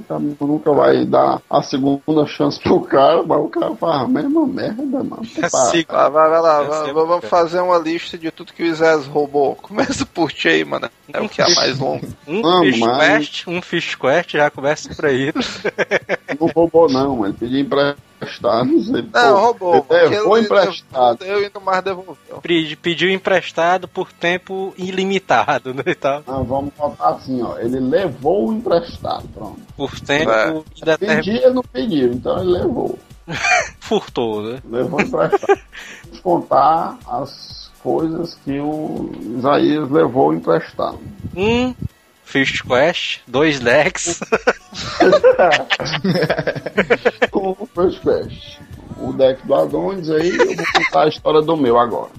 Speaker 4: O cara nunca vai dar a segunda chance pro cara, mas o cara faz a mesma merda, mano.
Speaker 6: Vai, vai, vai lá,
Speaker 3: Eu
Speaker 6: vai-
Speaker 3: sei,
Speaker 6: vamos
Speaker 3: cara.
Speaker 6: fazer uma lista de tudo que o Isés roubou. Começa por aí, mano. É o que é mais longo.
Speaker 3: Um
Speaker 4: Não,
Speaker 3: Fish
Speaker 4: mas-
Speaker 3: Quest, um Fish Quest, já começa por aí.
Speaker 4: Não roubou, não, mano. Ele pediu emprestado. Ele,
Speaker 6: Não,
Speaker 4: pô,
Speaker 6: roubou. Porque
Speaker 4: levou emprestado.
Speaker 6: Deu e nunca mais devolveu.
Speaker 3: Pedi- Pediu emprestado por tempo ilimitado, né? E tal.
Speaker 4: Não, vamos botar assim, ó. Ele levou o emprestado, pronto.
Speaker 3: Por tempo
Speaker 6: É.
Speaker 3: indeterminado.
Speaker 4: Pedir, ele não pediu, então ele levou.
Speaker 3: Furtou, né?
Speaker 4: Levou emprestado. Vamos contar as coisas que o Isaías levou emprestado.
Speaker 3: Um Fish Quest, dois decks.
Speaker 4: O First Quest. O deck do Adonis aí, eu vou contar a história do meu agora.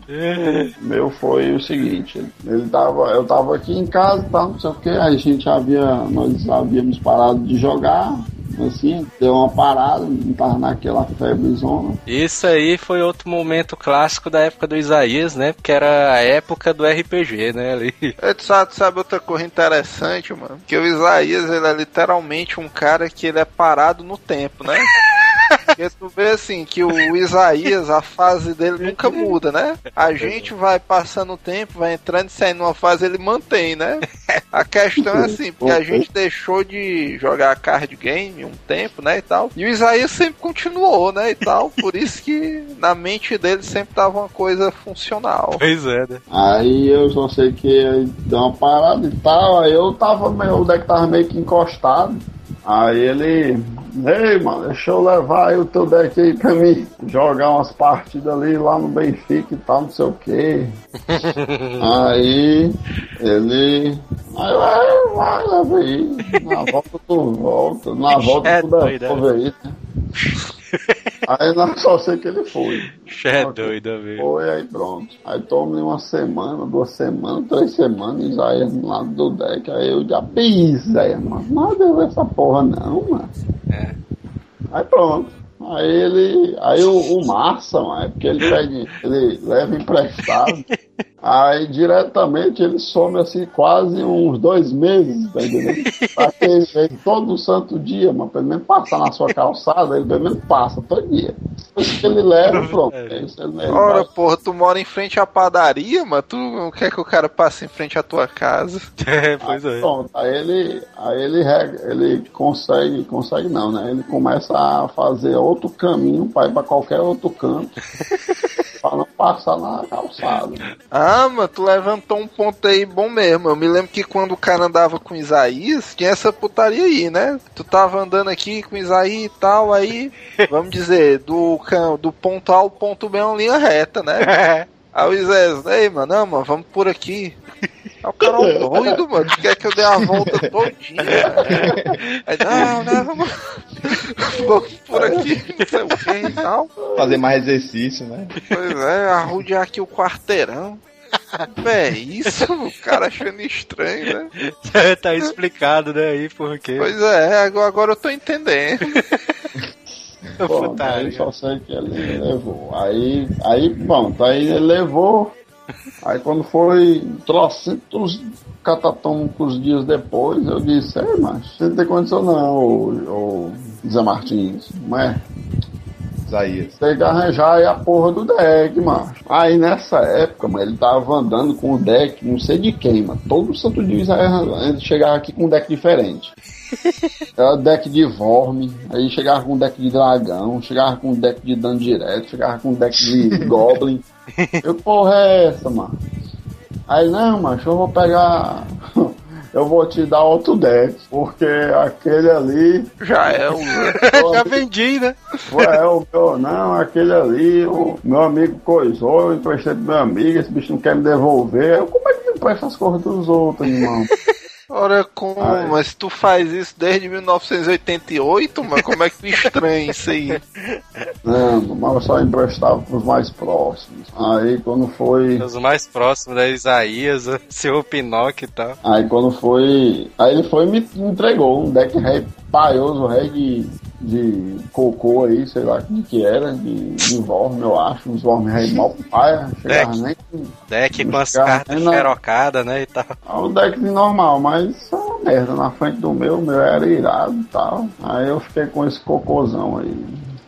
Speaker 4: O meu foi o seguinte, ele tava, eu tava aqui em casa, tá, não sei o que, a gente havia, nós havíamos parado de jogar, assim, deu uma parada, não tava naquela febrezona.
Speaker 3: Isso aí foi outro momento clássico da época do Isaías, né? Porque era a época do RPG, né? Ali.
Speaker 6: É, tu sabe, sabe outra coisa interessante, mano? Que o Isaías, ele é literalmente um cara que ele é parado no tempo, né? Porque tu vê assim, que o Isaías, a fase dele nunca muda, né? A gente vai passando o tempo, vai entrando e saindo numa fase, ele mantém, né? A questão é assim, porque a gente deixou de jogar card game um tempo, né, e tal. E o Isaías sempre continuou, né, e tal. Por isso que na mente dele sempre tava uma coisa funcional.
Speaker 3: Pois é, né?
Speaker 4: Aí eu só sei que deu uma parada e tal, aí eu tava meio, o deck tava meio que encostado. Aí ele, ei mano, deixa eu levar aí o teu deck aí pra mim jogar umas partidas ali lá no Benfica e tal, não sei o que. aí ele, aí vai, vai, leva aí. Na volta tu volta, na volta
Speaker 3: É
Speaker 4: tu
Speaker 3: doido,
Speaker 4: devolve aí, né? Aí não, só sei que ele foi.
Speaker 3: Che é doido, amigo.
Speaker 4: Foi, aí pronto. Aí toma uma semana, duas semanas, três semanas, Isaías do lado do deck. Aí eu já Isaías, mano. A ver essa porra não, mano.
Speaker 3: É.
Speaker 4: Aí pronto. Aí ele. Aí o, o Massa, mano, é porque ele pede, ele leva emprestado. Aí diretamente ele some assim quase uns dois meses, tá entendendo? Pra que ele vem todo santo dia, mas pelo menos passar na sua calçada, ele pelo menos passa todo dia. Depois que ele leva, pronto. É isso, ele, ele
Speaker 6: Ora,
Speaker 4: vai-
Speaker 6: porra, tu mora em frente à padaria, mano. Tu não quer que o cara passe em frente à tua casa?
Speaker 3: É, pois é.
Speaker 4: Pronto, aí ele, aí ele, rega- ele consegue, consegue não, né? Ele começa a fazer outro caminho para ir para qualquer outro canto, para não passar na calçada.
Speaker 6: Ah, mano, tu levantou um ponto aí bom mesmo. Eu me lembro que quando o cara andava com Isaías, tinha essa putaria aí, né? Tu tava andando aqui com Isaías e tal, aí, vamos dizer, do, do ponto A ao ponto B é uma linha reta, né? Aí o Isaías, ei, mano, não, mano, vamos por aqui. Aí o cara, ó, doido, mano, tu quer que eu dê a volta todinha? Aí, não, não, vamos, vamos por aqui, não sei o que e tal.
Speaker 7: Fazer mais exercício, né?
Speaker 6: Pois é, arrudear aqui o quarteirão. É isso, o cara achando estranho, né?
Speaker 3: tá explicado, né, aí, por quê.
Speaker 6: Pois é, agora, agora eu tô entendendo.
Speaker 4: Aí só sei que ele levou. Aí, aí, pronto, aí ele levou. Aí quando foi trocentos catatômicos dias depois, eu disse, é, mas você não tem condição não, ô, ô Zé Martins, não é?
Speaker 7: Isaías.
Speaker 4: Tem que arranjar aí a porra do deck, macho. Aí nessa época, mano, ele tava andando com o deck, não sei de quem, mano. Todo santo dia ele chegava aqui com um deck diferente. Era deck de Vorme, aí chegava com um deck de dragão, chegava com um deck de dano direto, chegava com um deck de Goblin. Eu, porra, é essa, mano? Aí, não, macho, eu vou pegar. Eu vou te dar outro deck, porque aquele ali
Speaker 6: Já é o.
Speaker 3: Já vendi, né?
Speaker 4: é o meu, não, aquele ali, o meu amigo coisou, eu emprestei pro meu amigo, esse bicho não quer me devolver. Eu, como é que empresta as coisas dos outros, irmão?
Speaker 6: Ora, como?
Speaker 4: Ai.
Speaker 6: Mas tu faz isso desde 1988, mano? Como é que tu estranha isso aí?
Speaker 4: Não, mas eu só emprestava pros mais próximos. Aí quando foi.
Speaker 3: Os mais próximos da Isaías, o seu Pinóquio e tal.
Speaker 4: Aí quando foi. Aí ele foi e me entregou um deck rei paioso, rei de, de cocô aí, sei lá de que era, de, de Vorme, eu acho. Uns Vorme rei mal paia, chegava
Speaker 3: Deck.
Speaker 4: nem com
Speaker 3: Deck com as cartas xerocadas, né, e tal.
Speaker 4: É um deckzinho normal, mas é uma merda. Na frente do meu, o meu era irado e tal. Aí eu fiquei com esse cocôzão aí.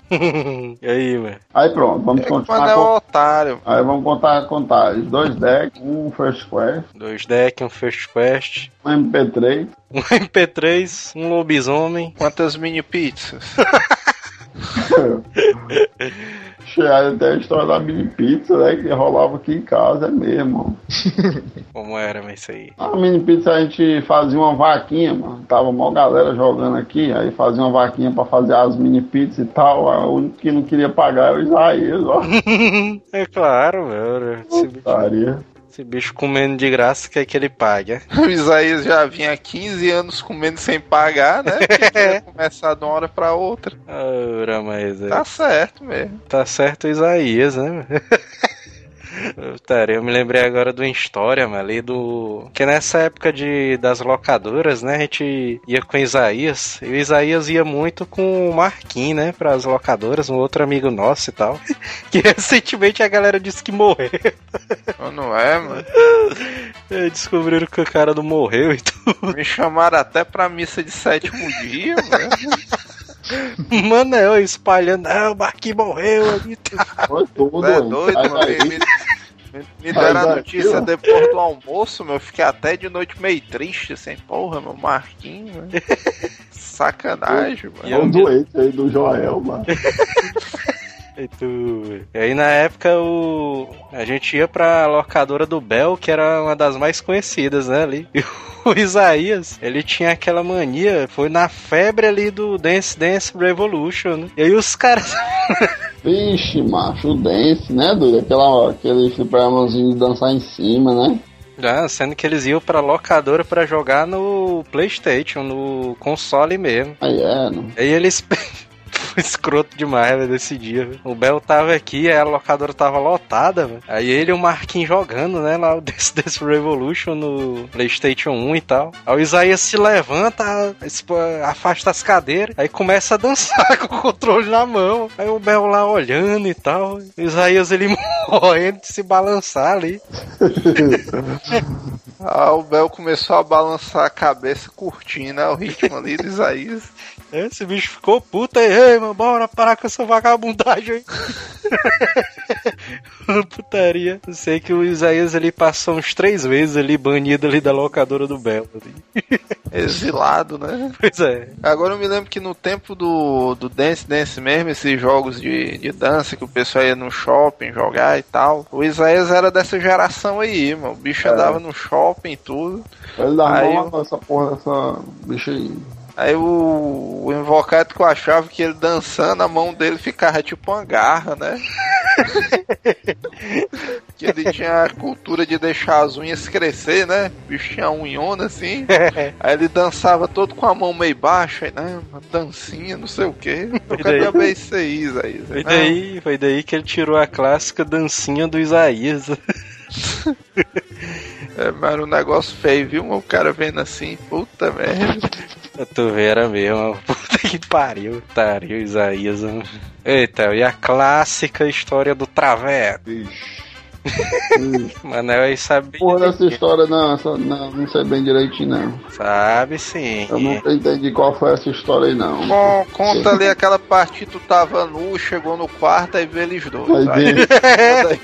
Speaker 3: e aí, mano?
Speaker 4: Aí pronto, vamos
Speaker 6: É
Speaker 4: continuar.
Speaker 6: é um otário.
Speaker 4: Aí vamos contar a contagem. Dois decks, um First Quest,
Speaker 3: Dois decks, um First Quest,
Speaker 4: um MP3.
Speaker 3: um MP3, um lobisomem.
Speaker 6: Quantas mini pizzas?
Speaker 4: Cheio até a história da mini pizza, né? Que rolava aqui em casa, é mesmo.
Speaker 3: Como era, mas isso aí.
Speaker 4: A mini pizza a gente fazia uma vaquinha, mano. Tava mó galera jogando aqui, aí fazia uma vaquinha pra fazer as mini pizzas e tal. A única que não queria pagar era o Isaías, ó.
Speaker 3: É claro, velho.
Speaker 4: Putaria.
Speaker 3: Esse bicho comendo de graça quer que ele pague. é?
Speaker 6: O Isaías já vinha há 15 anos comendo sem pagar, né? Ia começar de uma hora pra outra.
Speaker 3: Ora, mas é.
Speaker 6: Tá certo mesmo.
Speaker 3: Tá certo o Isaías, né? Putaria, eu me lembrei agora do História, mano, ali do. Que nessa época de, das locadoras, né? A gente ia com o Isaías. E o Isaías ia muito com o Marquinhos, né? Pras locadoras, um outro amigo nosso e tal. Que recentemente a galera disse que morreu.
Speaker 6: Ou Não é, mano?
Speaker 3: E Descobriram que o cara não morreu e tudo.
Speaker 6: Me chamaram até pra missa de sétimo dia, mano.
Speaker 3: Manel espalhando, ah, o Marquinhos morreu ali.
Speaker 4: tudo,
Speaker 6: É doido, mano. Me, me, deram a notícia
Speaker 4: aqui,
Speaker 6: depois do almoço, meu. eu Fiquei até de noite meio triste, assim. Porra, meu Marquinhos, mano. Sacanagem,
Speaker 3: E
Speaker 6: mano.
Speaker 4: É um doente aí do Joel, mano.
Speaker 3: E, aí na época o... a gente ia pra locadora do Bel, que era uma das mais conhecidas, né, ali. E o Isaías, ele tinha aquela mania, foi na febre ali do Dance Dance Revolution, né? E aí os caras...
Speaker 4: Vixe, macho, o dance, né, doido? Aquela, aquele fliperamazinho de dançar em cima, né?
Speaker 3: Ah, sendo que eles iam pra locadora pra jogar no Playstation, no console mesmo.
Speaker 4: Aí é, não.
Speaker 3: Aí eles escroto demais, velho, desse dia. velho. O Bel tava aqui, aí a locadora tava lotada, velho. Aí ele e o Marquinhos jogando, né, lá o Dance Dance Revolution no PlayStation 1 e tal. Aí o Isaías se levanta, afasta as cadeiras, aí começa a dançar com o controle na mão. Aí o Bel lá olhando e tal. O Isaías ele morrendo de se balançar ali.
Speaker 6: Ah, o Bel começou a balançar a cabeça, curtindo né, o ritmo ali do Isaías.
Speaker 3: Esse bicho ficou puto aí, ei, mano, bora parar com essa vagabundagem aí. Putaria. Eu sei que o Isaías ali passou uns três meses ali banido ali da locadora do Belo. ali.
Speaker 6: Exilado, né?
Speaker 3: Pois é.
Speaker 6: Agora eu me lembro que no tempo do, do Dance Dance mesmo, esses jogos de, de dança que o pessoal ia no shopping jogar e tal, o Isaías era dessa geração aí, mano. O bicho
Speaker 4: É.
Speaker 6: andava no shopping e tudo.
Speaker 4: Ele dá
Speaker 6: Aí
Speaker 4: mão essa porra dessa bicha aí.
Speaker 6: Aí o, o invocado que eu achava que ele dançando, a mão dele ficava tipo uma garra, né? que ele tinha a cultura de deixar as unhas crescer, né? O bicho tinha unhona assim. Aí ele dançava todo com a mão meio baixa, aí, né? Uma dancinha, não sei o quê. Eu
Speaker 3: E
Speaker 6: cadê
Speaker 3: daí?
Speaker 6: a BCI, Isaías?
Speaker 3: Foi daí, foi daí que ele tirou a clássica dancinha do Isaías.
Speaker 6: É, mas era um negócio feio, viu? O cara vendo assim, puta merda.
Speaker 3: Tu vê, era mesmo. Puta que pariu. Pariu, Isaías. mano. Eita, e a clássica história do Traveco.
Speaker 4: Ixi.
Speaker 3: Manel aí sabe
Speaker 4: Porra dessa história, não, essa, não, não sei bem direitinho, não.
Speaker 3: Sabe sim.
Speaker 4: Eu nunca entendi qual foi essa história aí, não.
Speaker 6: Bom, conta ali aquela parte, tu tava nu, chegou no quarto, aí vê eles dois.
Speaker 4: Aí
Speaker 6: Aí,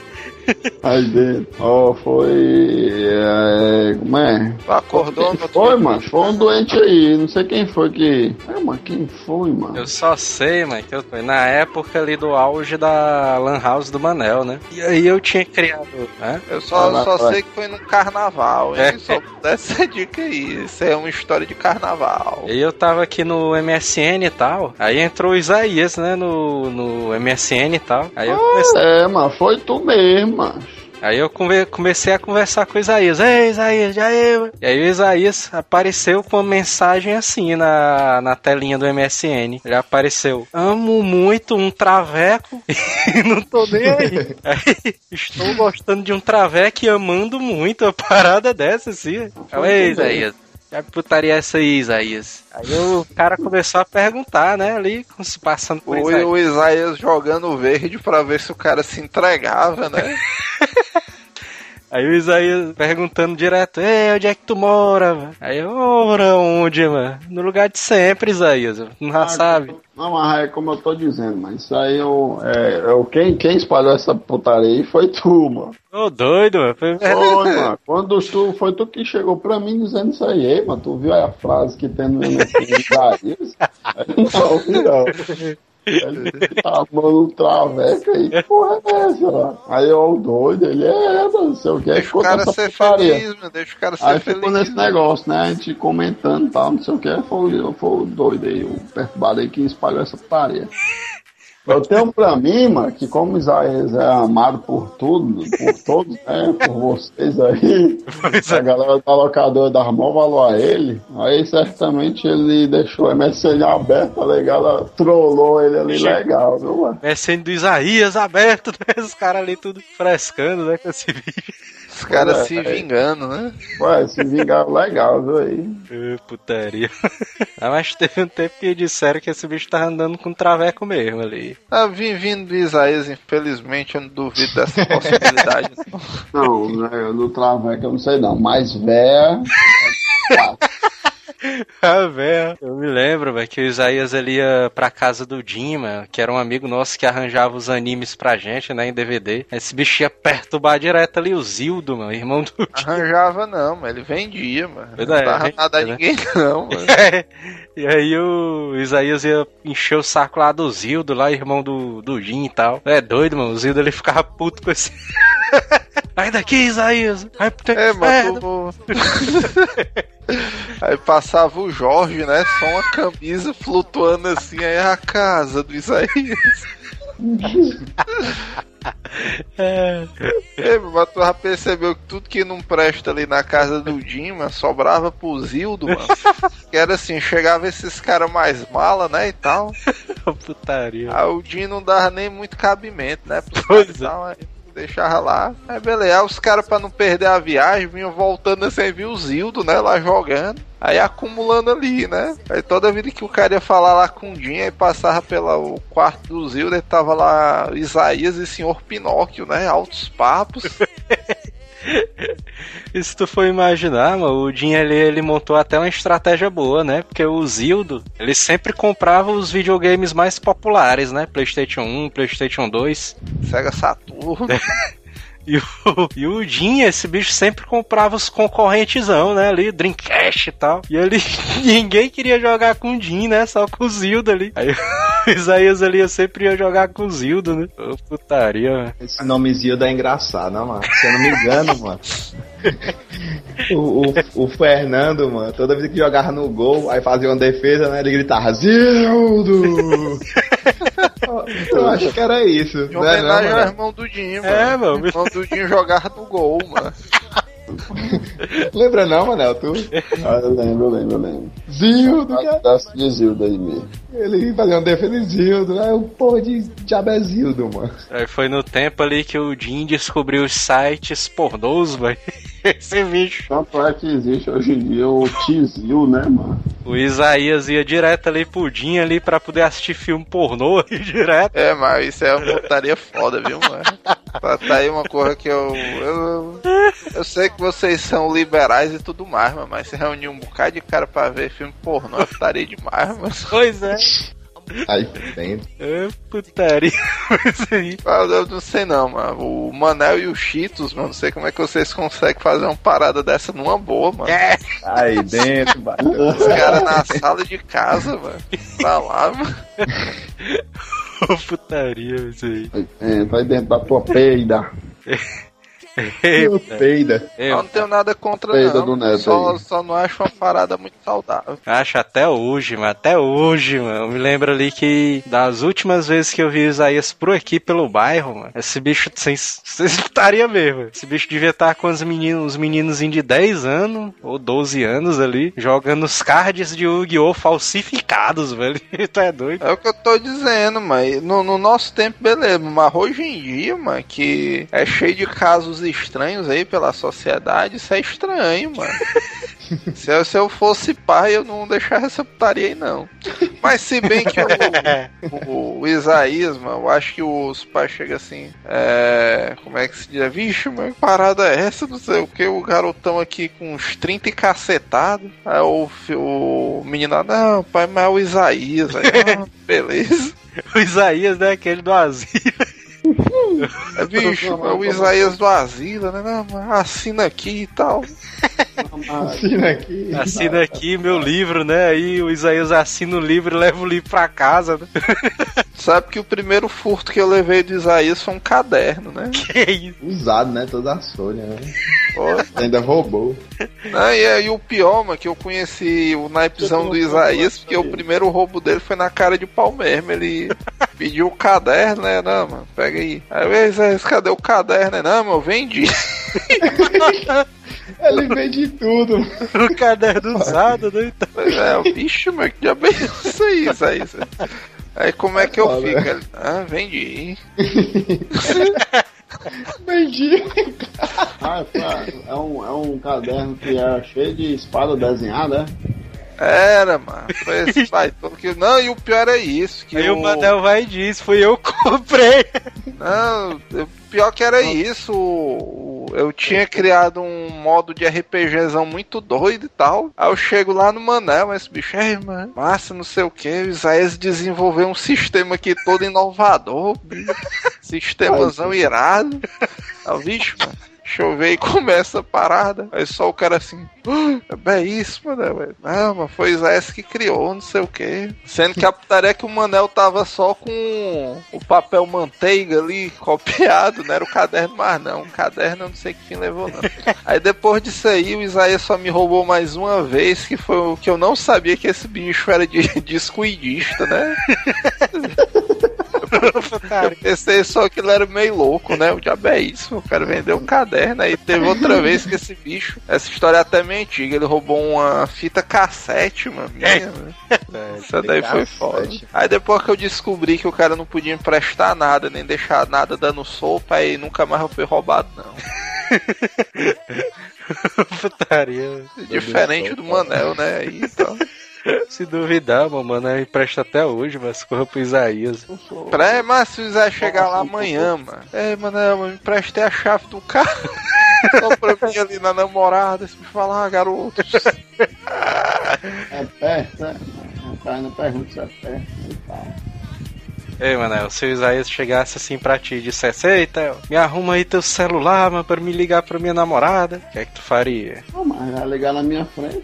Speaker 6: aí,
Speaker 4: dentro. Ó, foi. É, como é?
Speaker 6: tu acordou no
Speaker 4: foi,
Speaker 6: dia.
Speaker 4: mano? Foi um doente aí. Não sei quem foi que. É, mano, quem foi, mano?
Speaker 3: Eu só sei, mano, que eu foi na época ali do auge da Lan House do Manel, né? E aí eu tinha criado. Né?
Speaker 6: Eu só,
Speaker 4: Ah,
Speaker 6: só sei que foi num carnaval,
Speaker 3: É.
Speaker 6: Só dessa essa dica aí. Isso é uma história de carnaval.
Speaker 3: E aí eu tava aqui no MSN e tal. Aí entrou o Isaías, né? No, no MSN e tal. Aí eu comecei.
Speaker 4: É, mano, foi tu mesmo, mano.
Speaker 3: Aí eu come- comecei a conversar com o Isaías. Ei, Isaías, já eu. E aí o Isaías apareceu com uma mensagem assim na, na telinha do MSN. Ele apareceu: Amo muito um traveco e não tô nem aí. aí estou gostando de um traveco e amando muito a parada dessa, assim. Ei, Isaías. Já putaria essa aí, Isaías. Aí o cara começou a perguntar, né, ali, se passando por
Speaker 6: O,
Speaker 3: Isaías.
Speaker 6: o Isaías jogando verde pra ver se o cara se entregava, né?
Speaker 3: Aí o Isaías perguntando direto, Ei, onde é que tu mora? mano?" Aí eu, mora onde, mano? No lugar de sempre, Isaías. Não
Speaker 4: Ah,
Speaker 3: sabe.
Speaker 4: Não, mas é como eu tô dizendo, mas isso aí eu, é, eu, quem, quem espalhou essa putaria aí foi tu, mano.
Speaker 3: Ô, doido, mano. Foi...
Speaker 4: Mano. Quando tu, foi tu que chegou pra mim dizendo isso aí, Ei, mano. Tu viu aí a frase que tem no Isaías? Não, não. Ele tá mano, traveca aí, que porra é essa, mano? Aí eu, o doido, ele é, mano, não sei o que,
Speaker 6: Deixa o cara ser
Speaker 4: putaria.
Speaker 6: feliz, mano. Deixa o cara ser
Speaker 4: Aí
Speaker 6: feliz.
Speaker 4: ficou nesse negócio, né? A gente comentando e tal, não sei o que, foi, o- foi o doido aí, o perturbado aí que espalhou essa putaria. Eu tenho pra mim, mano, que como Isaías é amado por tudo, por todos, né? Por vocês aí,
Speaker 3: Pois
Speaker 4: a
Speaker 3: é.
Speaker 4: galera da locadora dá maior valor a ele, aí certamente ele deixou o MSN aberto? Ela trollou ele ali
Speaker 3: Chega.
Speaker 4: legal, viu, mano?
Speaker 3: MSN do Isaías aberto, né? Os caras ali tudo frescando, né? Com esse vídeo.
Speaker 6: Os caras
Speaker 4: É,
Speaker 6: se
Speaker 4: é.
Speaker 6: vingando, né?
Speaker 4: Ué, se vingaram legal, viu aí?
Speaker 3: Putaria. Ah, mas teve um tempo que disseram que esse bicho tava andando com traveco mesmo ali.
Speaker 6: Ah, vim vindo do Isaías, infelizmente, eu não duvido dessa possibilidade.
Speaker 4: Não, né, do Traveco eu não sei não, mas véia.
Speaker 3: Ah, velho. Eu me lembro, velho, que o Isaías ele ia pra casa do Dima, que era um amigo nosso que arranjava os animes pra gente, né, em DVD. Esse bicho ia perturbar direto ali o Zildo, mano, irmão do
Speaker 6: Arranjava não, mas ele vendia, mano. Não
Speaker 3: Verdade,
Speaker 6: dava nada a
Speaker 3: né?
Speaker 6: ninguém não, mano.
Speaker 3: e aí o Isaías ia encher o saco lá do Zildo, lá, irmão do, do Jim e tal. É doido, mano. O Zildo ele ficava puto com esse. Sai daqui, Isaías! Teu
Speaker 6: É, mano. Aí passava o Jorge, né? Só uma camisa flutuando assim, aí a casa do Isaías.
Speaker 3: É.
Speaker 6: Mas tu já percebeu que tudo que não presta ali na casa do mano, sobrava pro Zildo, mano. Que era assim, chegava esses caras mais mala, né, e tal.
Speaker 3: Putaria.
Speaker 6: Aí o Jim não dava nem muito cabimento, né,
Speaker 3: Pois
Speaker 6: e tal, aí deixava lá. Aí beleza, aí os caras pra não perder a viagem vinham voltando assim, viu o Zildo, né, lá jogando. Aí acumulando ali, né? Aí toda vida que o cara ia falar lá com o Jim, aí passava pelo quarto do Zildo, tava lá Isaías e senhor Pinóquio, né? Altos papos.
Speaker 3: E se tu for imaginar, mano, o Jim ele, ele montou até uma estratégia boa, né? Porque o Zildo, ele sempre comprava os videogames mais populares, né? PlayStation 1, PlayStation 2.
Speaker 6: Sega Saturno.
Speaker 3: E o, e o Jim, esse bicho sempre comprava os concorrentezão, né? Ali, Dreamcast e tal. E ele, ninguém queria jogar com o Jim, né? Só com o Zildo ali. Aí o Isaías ali eu sempre ia jogar com o Zildo, né? Ô, putaria, mano.
Speaker 7: Esse nome Zilda é engraçado, né, mano? Se eu não me engano, mano. O, o, o Fernando, mano, toda vez que jogava no gol, aí fazia uma defesa, né? Ele gritava, Zildo! eu acho que era isso.
Speaker 6: Em
Speaker 7: né,
Speaker 6: homenagem
Speaker 7: não,
Speaker 6: ao irmão do Jim, mano.
Speaker 3: É, mano.
Speaker 6: O irmão do Jim jogava no gol, mano.
Speaker 7: Lembra não, Manel? Tu?
Speaker 4: Ah, eu lembro, eu lembro, eu lembro.
Speaker 7: Zildo, cara.
Speaker 4: Da de Zilda aí mesmo.
Speaker 7: Ele fazia uma defesa de Zildo, né? O porra de diabo é Zildo, mano.
Speaker 3: Aí foi no tempo ali que o Jim descobriu os sites pornôs, velho. Esse bicho.
Speaker 4: Tanto é que existe hoje em dia o Tizil, né, mano?
Speaker 3: O Isaías ia direto ali pro Jim ali pra poder assistir filme pornô ali direto.
Speaker 6: É, mas isso é uma putaria foda, viu, mano? Tá, tá aí uma coisa que eu, eu. Eu sei que vocês são liberais e tudo mais, mano, mas se reunir um bocado de cara pra ver filme pornô é putaria demais, mano.
Speaker 3: Pois é.
Speaker 7: Aí dentro.
Speaker 3: É putaria. Isso aí.
Speaker 6: Ah, Eu não sei não, mano. O Manel e o Cheetos, mano, não sei como é que vocês conseguem fazer uma parada dessa numa boa, mano.
Speaker 3: É.
Speaker 7: Aí dentro, bateu.
Speaker 6: Os caras na sala de casa, mano. Pra lá, mano.
Speaker 3: Ô, putaria, isso aí.
Speaker 4: É, vai dentro da tua peida.
Speaker 3: Ei,
Speaker 7: Meu peida.
Speaker 6: Eu não tenho nada contra,
Speaker 4: Peida
Speaker 6: não.
Speaker 4: do Neto
Speaker 6: só, só não acho uma parada muito saudável.
Speaker 3: Acho até hoje, mano. Até hoje, mano. Eu me lembro ali que das últimas vezes que eu vi Isaías por aqui pelo bairro, mano, esse bicho sem, sem estaria mesmo. Esse bicho devia estar com os meninos, os meninos de 10 anos ou 12 anos ali, jogando os cards de Yu-Gi-Oh! falsificados, velho. tu é doido?
Speaker 6: É o que eu tô dizendo, mas no, no nosso tempo, beleza. Mas hoje em dia, mano, que é cheio de casos estranhos aí pela sociedade, isso é estranho, mano. se, eu, se eu fosse pai, eu não deixaria essa putaria aí, não. Mas se bem que o, o, o Isaías, mano, eu acho que os pais chegam assim, é. Como é que se diz? Vixe, mano, que parada é essa? Não sei o que, o garotão aqui com uns 30 e cacetado. Aí o, o menino, lá, não, pai, mas é o Isaías. Aí, ah, beleza.
Speaker 3: O Isaías, né? Aquele do asilo.
Speaker 6: É, bicho, é o Isaías do Asila, né? Não, assina aqui e tal.
Speaker 7: Assina aqui.
Speaker 3: Assina aqui meu livro, né? Aí o Isaías assina o livro e leva o livro pra casa, né?
Speaker 6: Sabe que o primeiro furto que eu levei do Isaías foi um caderno, né?
Speaker 3: Que isso?
Speaker 7: Usado, né? Toda a folha, né? Ainda roubou.
Speaker 6: Ah, e aí o pior, mano, que eu conheci o naipezão do Isaías, porque o primeiro roubo dele foi na cara de pau mesmo. Ele pediu o caderno, né? Não, mano, pega aí. Aí Isaías, cadê o caderno? Ele, Não, mano, eu vendi.
Speaker 7: Ele vende tudo.
Speaker 3: O caderno usado, né? Então,
Speaker 6: Pois é, o bicho, mano, que diabo é isso aí, Isaías? Aí como é que eu
Speaker 7: Foda.
Speaker 6: fico? Ele, ah, vendi.
Speaker 7: Vendi.
Speaker 4: Ah, é, um, é um caderno que é cheio de espada desenhada, é?
Speaker 6: Era, mano. Foi esse pai todo que. Não, e o pior é isso. Que
Speaker 3: aí
Speaker 6: o
Speaker 3: o Manel vai e diz, fui eu que comprei.
Speaker 6: Não, o pior que era isso. Eu tinha criado um modo de RPGzão muito doido e tal. Aí eu chego lá no Manel, esse bicho, é, mano, massa, não sei o que. O Isaías desenvolveu um sistema aqui todo inovador, bicho. Sistemazão irado. Aí o bicho, mano. Deixa eu ver e começa a parada. Aí só o cara assim, "Ah, é isso, mano. velho." Não, mas foi Isaías que criou, não sei o que. Sendo que a putaria é que o Manel tava só com o papel manteiga ali copiado, não era o caderno mais não. O caderno eu não sei que fim levou, não. Aí depois disso aí, o Isaías só me roubou mais uma vez, que foi o que eu não sabia que esse bicho era de, de esquidista, né? Eu pensei só que ele era meio louco, né? O diabo é isso. O cara vendeu um caderno. Aí teve outra vez que esse bicho. Essa história é até meio antiga. Ele roubou uma fita cassete, mano. Minha, né? Essa daí foi foda. Aí depois que eu descobri que o cara não podia emprestar nada, nem deixar nada dando sopa, aí nunca mais foi roubado, não.
Speaker 3: Putaria.
Speaker 6: Diferente do Manel, né? Aí, então.
Speaker 3: Se duvidar, mano, mano, empresta até hoje, mas corra pro Isaías.
Speaker 6: Pra, mas se o Isaías chegar lá amanhã, mano. É, Manel, eu me emprestei a chave do carro. Só pra mim ali na namorada, se me falar, garoto.
Speaker 4: É perto, né? O cara não pergunta se é perto tal.
Speaker 3: Ei, Manel, se o Isaías chegasse assim pra ti e dissesse, eita, me arruma aí teu celular, mano, pra me ligar pra minha namorada, o que é que tu faria?
Speaker 4: Não, mas vai ligar na minha frente.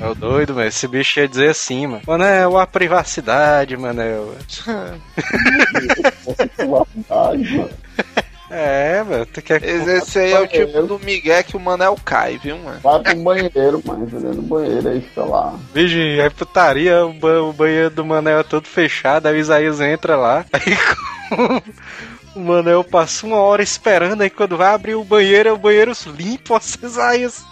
Speaker 3: É o doido, mano, esse bicho ia dizer assim, mano. Manel, a privacidade, Manel. É, mano, tu quer
Speaker 6: Esse aí é o tipo do Miguel que o Manel cai, viu, mano?
Speaker 4: Vai pro banheiro, mano, entendeu? No banheiro aí fica lá.
Speaker 3: Vixe, é putaria, o banheiro do Manel é todo fechado, aí o Isaías entra lá, aí o Manel passa uma hora esperando, aí quando vai abrir o banheiro, é o banheiro limpo, o Isaías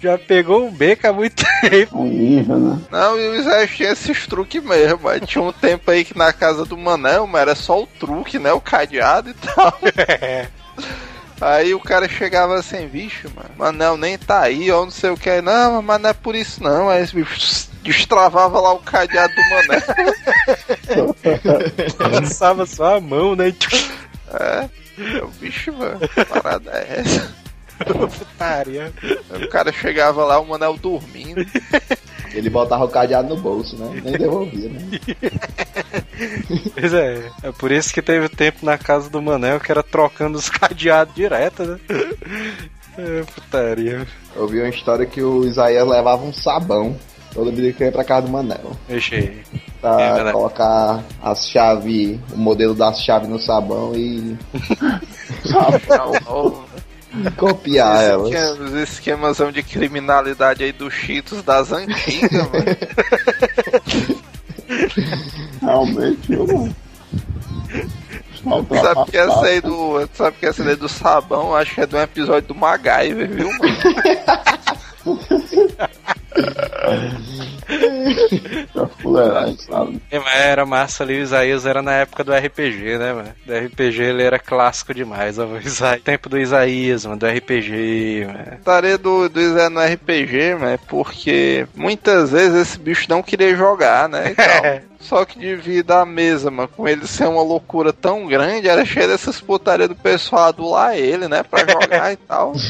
Speaker 3: já pegou o beco há muito tempo.
Speaker 4: Um ninja, né?
Speaker 6: Não, e o Isaías tinha esses truques mesmo, mas tinha um tempo aí que na casa do Manel, mas era só o truque, né? O cadeado e tal. Aí o cara chegava assim, bicho, mano, Manel nem tá aí, ou não sei o que. Não, mas não é por isso não. Aí esse bicho destravava lá o cadeado do Manel.
Speaker 3: Lançava só a mão, né?
Speaker 6: É, é o bicho, mano. que Parada é essa.
Speaker 3: Putaria.
Speaker 6: O cara chegava lá, o Manel dormindo.
Speaker 5: Ele botava o cadeado no bolso, né? Nem devolvia, né?
Speaker 3: Pois é, é por isso que teve tempo na casa do Manel que era trocando os cadeados direto, né? É, putaria.
Speaker 5: Eu vi uma história que o Isaías levava um sabão toda vida que ia pra casa do Manel.
Speaker 3: Deixa aí.
Speaker 5: Pra
Speaker 3: É,
Speaker 5: colocar as chaves, o modelo das chaves no sabão e copiar elas.
Speaker 6: Esquemas, os esquemas de criminalidade aí dos Cheetos das antigas, mano.
Speaker 4: Realmente, eu não.
Speaker 6: Sabe que essa aí do. Sabe que essa aí do sabão, acho que é de um episódio do MacGyver, viu, mano?
Speaker 4: fuleiragem, sabe?
Speaker 3: É, mas era massa ali, o Isaías era na época do RPG, né, mano? Do RPG ele era clássico demais, ó, o Isa... tempo do Isaías, mano, do RPG, mano.
Speaker 6: Tarefa do, do Zé no RPG, mano, é porque muitas vezes esse bicho não queria jogar, né? E tal. Só que devido à mesa, mano, com ele ser uma loucura tão grande, era cheio dessas putarias do pessoal adular ele, né? Pra jogar e tal.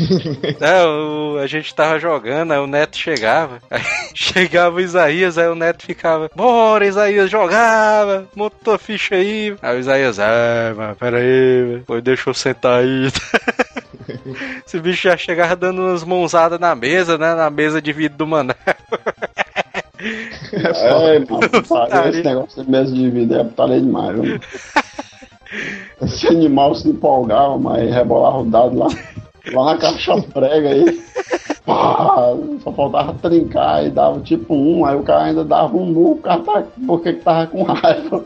Speaker 3: É, a gente tava jogando, aí o Neto chegava, aí chegava o Isaías, aí o Neto ficava, bora Isaías, jogava, montou a ficha aí. Aí o Isaías, ah, mas peraí, pô, deixa eu sentar aí. Esse bicho já chegava dando umas mãozadas na mesa, né, na mesa de vidro do Manel.
Speaker 4: É, mano, putaria, esse negócio de mesa de vida é putaria demais, viu? Esse animal se empolgava, mas rebolava o dado lá, lá na caixa prega aí. Pá, só faltava trincar e dava tipo um, aí o cara ainda dava um nu, o cara tá, porque que tava com raiva.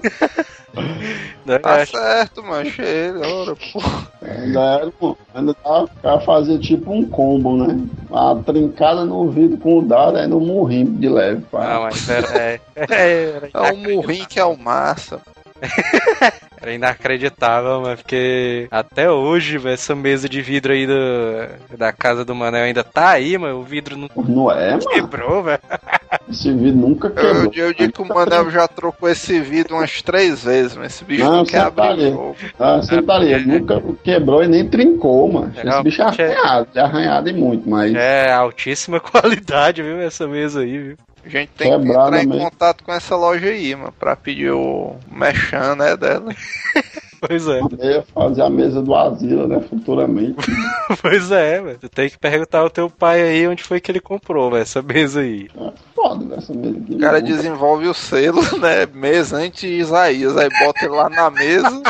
Speaker 6: Tá certo, mano, achei ele, ora, pô.
Speaker 4: Ainda era, pô, ainda dava, o cara fazia tipo um combo, né? A trincada no vidro com o dado, aí no murrinho de leve. Pá.
Speaker 3: Ah, mas era, é, é, era,
Speaker 6: É o murrinho que é o massa.
Speaker 3: era inacreditável, mas porque até hoje, velho, essa mesa de vidro aí do, da casa do Manel ainda tá aí, mas o vidro não
Speaker 4: Não é, mano?
Speaker 3: quebrou, velho.
Speaker 4: Esse vidro nunca
Speaker 6: Eu,
Speaker 4: quebrou.
Speaker 6: eu digo que o Manel já trocou esse vidro umas três vezes, mas esse bicho não,
Speaker 4: Não,
Speaker 6: quer
Speaker 4: tá
Speaker 6: abrir.
Speaker 4: Ah, você tá ali, nunca quebrou e nem trincou, mano. Esse bicho é arranhado, é arranhado e muito, mas.
Speaker 3: É altíssima qualidade, viu, essa mesa aí, viu?
Speaker 6: A gente tem que
Speaker 4: Quebrada
Speaker 6: entrar em
Speaker 4: mesmo.
Speaker 6: contato com essa loja aí, mano, pra pedir o mechan, né, dela.
Speaker 3: Pois é,
Speaker 4: Eu ia fazer a mesa do asilo, né, futuramente.
Speaker 3: pois é, velho. Tu tem que perguntar ao teu pai aí onde foi que ele comprou, velho, essa mesa aí.
Speaker 4: É foda né, essa mesa aqui.
Speaker 6: O cara desenvolve o selo, né, mês antes de Isaías, aí bota ele lá na mesa.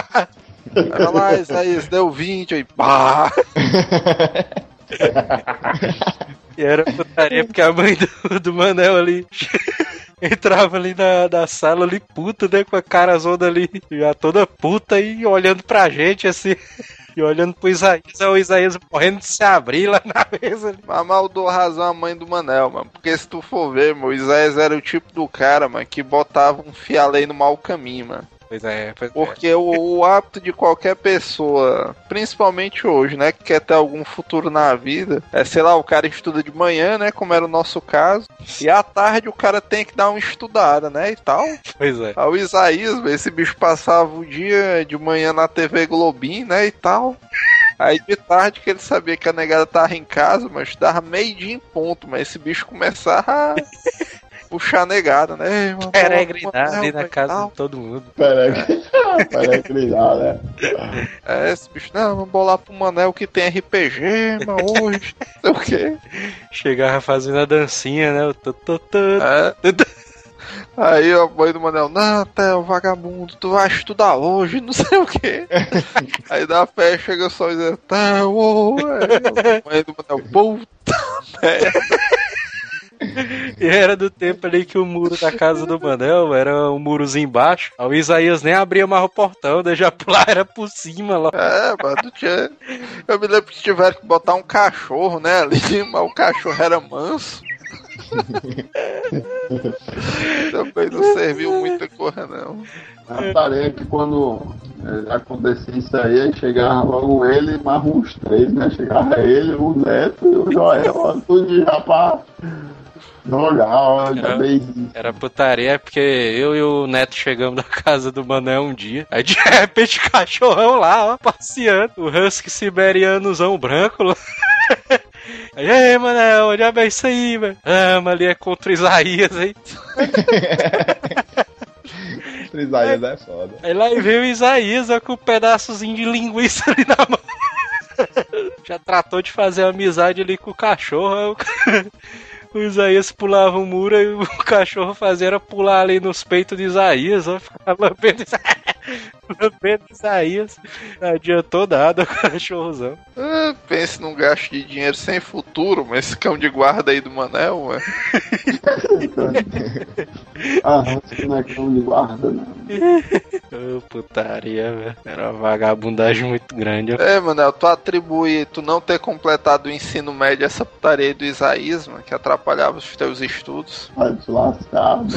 Speaker 6: Olha lá, Isaías, deu 20, aí pá!
Speaker 3: E era putaria porque a mãe do, do Manel ali entrava ali na, na sala ali puta, né? Com a cara zona ali, já toda puta e olhando pra gente assim. E olhando pro Isaías, é o Isaías morrendo de se abrir lá na mesa.
Speaker 6: Mas mal dou razão à mãe do Manel, mano. Porque se tu for ver, meu, o Isaías era o tipo do cara, mano, que botava um fialei no mau caminho, mano.
Speaker 3: Pois é, pois é.
Speaker 6: Porque o, o hábito de qualquer pessoa, principalmente hoje, né, que quer ter algum futuro na vida, é, sei lá, o cara estuda de manhã, né, como era o nosso caso, e à tarde o cara tem que dar uma estudada, né, e tal.
Speaker 3: Pois é.
Speaker 6: Aí o Isaías, esse bicho passava o dia de manhã na TV Globinho, né, e tal. Aí de tarde que ele sabia que a negada tava em casa, mas dava meio dia em ponto, mas esse bicho começava puxar a negada, né? Mano,
Speaker 3: Peregrinar ali na casa
Speaker 6: tal.
Speaker 3: de todo mundo.
Speaker 4: Peraí, peraí, que dá, né?
Speaker 6: É, esse bicho, não, vamos bolar pro Manel que tem RPG, mano, hoje. Não sei o quê.
Speaker 3: Chegava fazendo a dancinha, né? O
Speaker 6: É. Aí a mãe do Manel, não, Theo, vagabundo, tu vai estudar hoje, não sei o quê. Aí da fé chega só e diz, Theo, a mãe do Manel, puta merda.
Speaker 3: E era do tempo ali que o muro da casa do Manel era um murozinho embaixo. O Isaías nem abria mais o portão, daí já era por cima lá.
Speaker 6: É, mano, tinha... eu me lembro que tiveram que botar um cachorro, né, ali, mas o cachorro era manso. Também não serviu muita coisa, não.
Speaker 4: A tarefa que quando eh, acontecia isso aí, aí chegava logo ele e mais uns três, né? Chegava ele, o Neto e o Joel, tudo já pra jogar, ó, já
Speaker 3: É.
Speaker 4: bem.
Speaker 3: Era putaria porque eu e o Neto chegamos na casa do Manel um dia. Aí de repente o cachorrão lá, ó, passeando. O husky siberianozão branco lá. Aí, ei, Manel, onde é isso aí, velho? Ah, mas ali é contra o Isaías, hein?
Speaker 5: Isaías é foda.
Speaker 3: Aí lá veio o Isaías ó, com um pedaçozinho de linguiça ali na mão. Já tratou de fazer amizade ali com o cachorro. aí o Isaías pulava o muro e o cachorro fazia era pular ali nos peitos de Isaías, ó, ficar lambendo, lambendo Isaías. Não adiantou nada o cachorrozão.
Speaker 6: Ah, pense num gasto de dinheiro sem futuro, mas esse cão de guarda aí do Manel, mano.
Speaker 4: Ah, não é cão de guarda, não.
Speaker 3: Ô, putaria, velho. Era uma vagabundagem muito grande. ó.
Speaker 6: É, Manel, tu atribui tu não ter completado o ensino médio a essa putaria aí do Isaías, mano, que atrapalhava os teus estudos.
Speaker 4: Vai te lascar, né?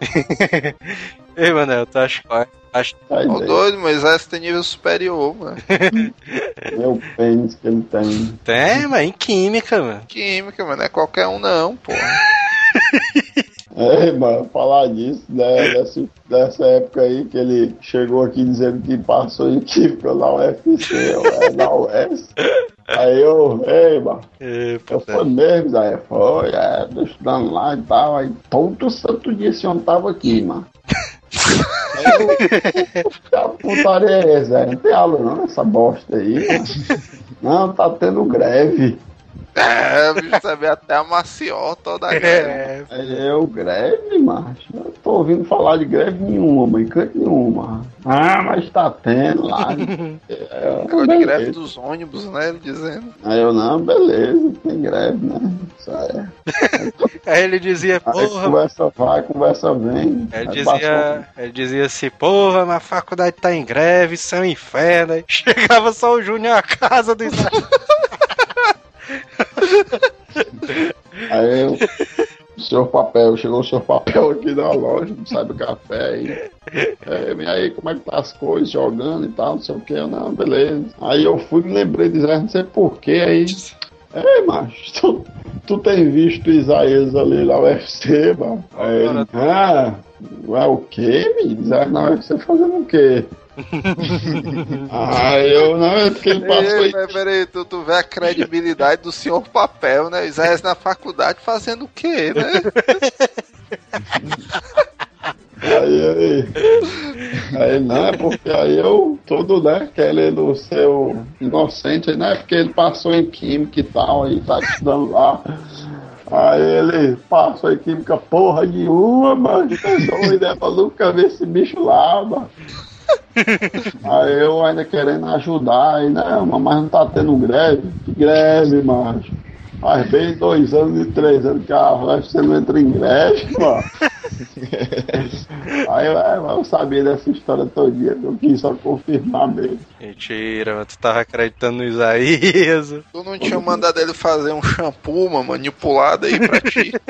Speaker 3: Ei, Manel, tu acha qual? Acho
Speaker 4: Vai
Speaker 6: Ô doido, mas esse tem nível superior, mano.
Speaker 4: Meu pênis que ele tem.
Speaker 3: tem, mas em química, mano.
Speaker 6: Química, mano, não é qualquer um não, pô.
Speaker 4: É, mano, falar disso, né, dessa, dessa época aí que ele chegou aqui dizendo que passou em química na UFC, ou é, na US. Aí eu, ei, mano,
Speaker 3: É,
Speaker 4: eu fui mesmo, aí foi, é, estudando lá e tal, aí todo santo dia esse homem tava aqui, mano. Que putaria é essa? Não tem aula não, essa bosta aí, mano. Não, tá tendo greve.
Speaker 6: É, o bicho sabe até a maciota toda a guerra.
Speaker 3: É,
Speaker 4: Aí eu, greve, macho. Eu tô ouvindo falar de greve nenhuma, mãe, canto nenhuma. Ah, mas tá tendo lá. É,
Speaker 6: Ficou de greve dos ônibus, né? Ele dizendo.
Speaker 4: Aí eu, não, beleza, tem greve, né? Isso aí.
Speaker 3: Aí ele dizia,
Speaker 4: Aí
Speaker 3: porra,
Speaker 4: conversa vai, conversa vem.
Speaker 3: Ele
Speaker 4: Aí
Speaker 3: dizia, ele dizia assim, porra, mas a faculdade tá em greve, isso é um inferno. Aí chegava só o Júnior à casa do Israel.
Speaker 4: Aí eu, o senhor papel, chegou o senhor papel aqui na loja, não sabe o café aí. É, e aí, como é que tá as coisas, jogando e tal, não sei o que, não, beleza. Aí eu fui me lembrei de Israel, não sei porquê, aí. É, macho, tu, tu tem visto Isaías ali na UFC, mano? Aí ele, ah, é o quê, menino? Isaías na UFC fazendo o quê? Aí eu, não, é porque ele passou
Speaker 6: Ei, mas peraí, tu, tu vê a credibilidade do senhor papel, né? Isaías na faculdade fazendo o quê, né?
Speaker 4: Aí, aí, aí não, é porque aí eu, todo, né, querendo ser o inocente, né, porque ele passou em química e tal, aí tá estudando lá. Aí ele passou em química porra nenhuma, mano, pensou uma ideia pra nunca ver esse bicho lá, mano. Aí eu ainda querendo ajudar, aí, não, mas não tá tendo greve, que greve, macho. Faz bem dois anos e três anos que a você não entra em greve, mano. Aí eu, eu sabia dessa história todinha, eu quis só confirmar mesmo.
Speaker 3: Mentira, mano. Tu tava acreditando no Isaías.
Speaker 6: Tu não tinha mandado ele fazer um shampoo, mano, manipulado aí pra ti.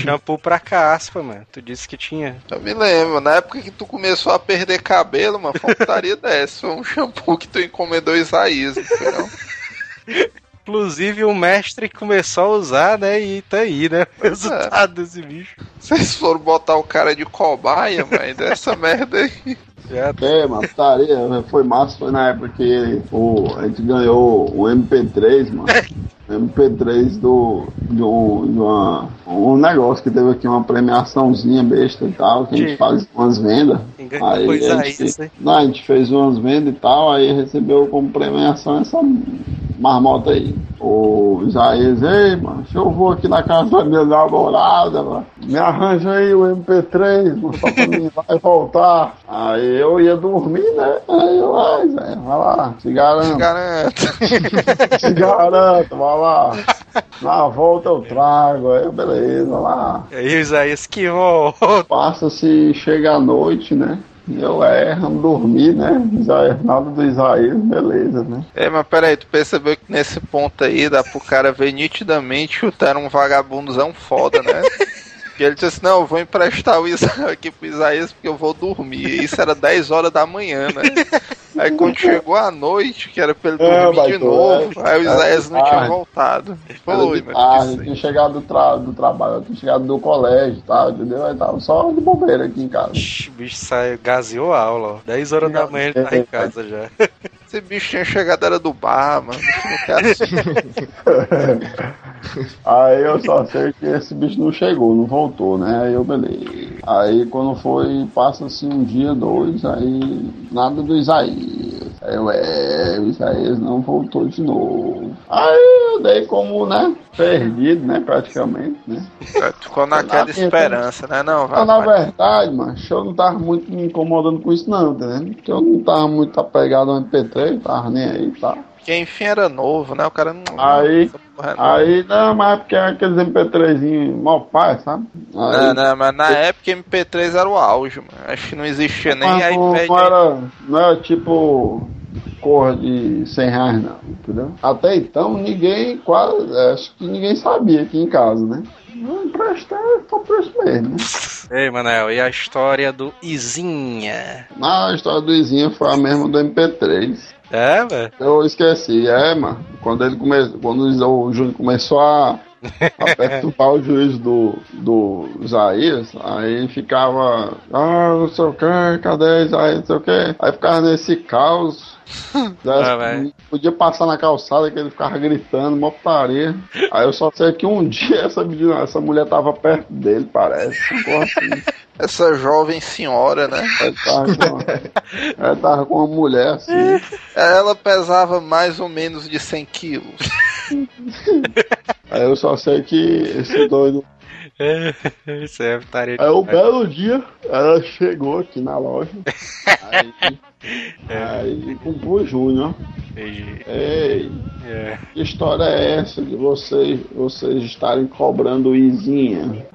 Speaker 3: Shampoo pra caspa, mano. Tu disse que tinha.
Speaker 6: Eu me lembro, na época que tu começou a perder cabelo, mano, foi uma putaria dessa. Foi um shampoo que tu encomendou Isaías, entendeu?
Speaker 3: Inclusive o mestre começou a usar, né? E tá aí, né? O resultado desse bicho.
Speaker 6: Vocês foram botar o cara de cobaia, mãe, dessa merda aí.
Speaker 3: Já
Speaker 4: É, mano, putaria, foi massa, foi na época que o, a gente ganhou o MP3, mano. MP3 do, de, um, de uma, um negócio que teve aqui uma premiaçãozinha besta e tal, que a gente
Speaker 3: Sim.
Speaker 4: faz umas vendas. Aí a gente,
Speaker 3: hein?
Speaker 4: não, a gente fez umas vendas e tal, aí recebeu como premiação essa marmota aí. O Isaías, ei, mano, eu vou aqui na casa da minha namorada, mano, me arranja aí o MP3, mano, só pra mim e voltar. Aí eu ia dormir, né? Aí eu, ai, vai lá, se garanta.
Speaker 6: Garanto.
Speaker 4: Se garanta, vai lá. Na volta eu trago, aí beleza, vai lá.
Speaker 3: E aí o Isaías que volta.
Speaker 4: Passa-se, chega a noite, né? E eu erro, dormir, né? Isaías, nada do Isaías, beleza, né?
Speaker 6: É, mas peraí, tu percebeu que nesse ponto aí dá pro cara ver nitidamente é um vagabundozão foda, né? Que ele disse assim, não, eu vou emprestar o Isa aqui pro Isaías porque eu vou dormir. E isso era 10 horas da manhã, né? Aí quando chegou a noite, que era pra ele
Speaker 4: É,
Speaker 6: dormir
Speaker 4: mas
Speaker 6: de novo,
Speaker 4: é-
Speaker 6: aí o Isaías não tinha
Speaker 4: Ah.
Speaker 6: voltado. Foi, mas
Speaker 4: tarde,
Speaker 6: que
Speaker 4: tinha chegado do, tra do trabalho, tinha chegado do colégio e tal, entendeu? Aí tava só de bobeira aqui em casa.
Speaker 3: Ixi, O bicho saiu, gaseou a aula, ó. 10 horas da manhã ele tá em casa já.
Speaker 6: Esse bicho tinha chegado, era do bar, mano. Bicho não quer assim.
Speaker 4: Aí eu só sei que esse bicho não chegou, não voltou, né? Aí eu, beleza. Aí quando foi, passa assim um dia, dois, aí nada do Isaías. Aí eu, é, o Isaías não voltou de novo. Aí eu dei como, né? Perdido, né? Praticamente, né?
Speaker 6: Ficou naquela esperança, né? Não, vai.
Speaker 4: Mas na
Speaker 6: vai.
Speaker 4: verdade, mano, eu não tava muito me incomodando com isso, não, tá entendendo? Porque eu não tava muito apegado ao MP3, tava nem aí, tá?
Speaker 6: Porque enfim era novo, né? O cara não.
Speaker 4: Aí-
Speaker 6: não.
Speaker 4: Aí, não, mas é porque é aqueles MP3zinhos mal pai, sabe? Aí,
Speaker 6: Não, não, mas na época MP3 era o auge, mano. Acho que não existia nem
Speaker 4: não,
Speaker 6: iPad.
Speaker 4: não era, não era tipo cor de 100 reais, não, entendeu? Até então, ninguém, quase, acho que ninguém sabia aqui em casa, né? Não emprestar só por isso mesmo, né?
Speaker 3: Ei, Manel, e a história do Izinha?
Speaker 4: Na história do Izinho foi a mesma do MP3.
Speaker 3: É, velho?
Speaker 4: Eu esqueci, é, mano. Quando ele começou, quando o Júnior começou a, a perturbar o juiz do, do Isaías, aí ficava, ah, não sei o que, cadê Isaías, não sei o que. Aí ficava nesse caos.
Speaker 3: Ah,
Speaker 4: podia passar na calçada que ele ficava gritando, mó putaria. Aí eu só sei que um dia essa menina, essa mulher tava perto dele, parece. assim.
Speaker 6: Essa jovem senhora, né?
Speaker 4: Ela tava, com uma, ela tava com uma mulher assim.
Speaker 6: Ela pesava mais ou menos de 100 quilos.
Speaker 4: Aí eu só sei que esse doido
Speaker 3: Isso é putaria.
Speaker 4: Aí um belo dia, ela chegou aqui na loja. Aí, aí comprou o Júnior.
Speaker 3: Entendi.
Speaker 4: Ei,
Speaker 3: É.
Speaker 4: que história é essa de vocês, vocês estarem cobrando Izinha?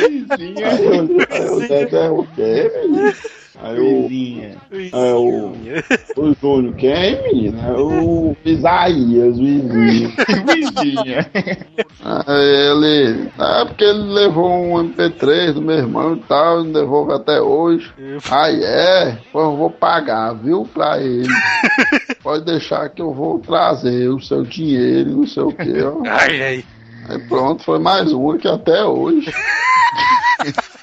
Speaker 4: Izinha? Aí eu, aí eu disse, é o quê, menino? Aí o, é o, o Júnior, quem? É o Isaías, o Izinha.
Speaker 7: Vizinha.
Speaker 4: Aí ele. É porque ele levou um MP3 do meu irmão e tal, não devolve até hoje. Aí é, pois eu vou pagar, viu, pra ele. Pode deixar que eu vou trazer o seu dinheiro, não sei o que, ó.
Speaker 3: Ai, ai.
Speaker 4: Aí pronto, foi mais uma que até hoje.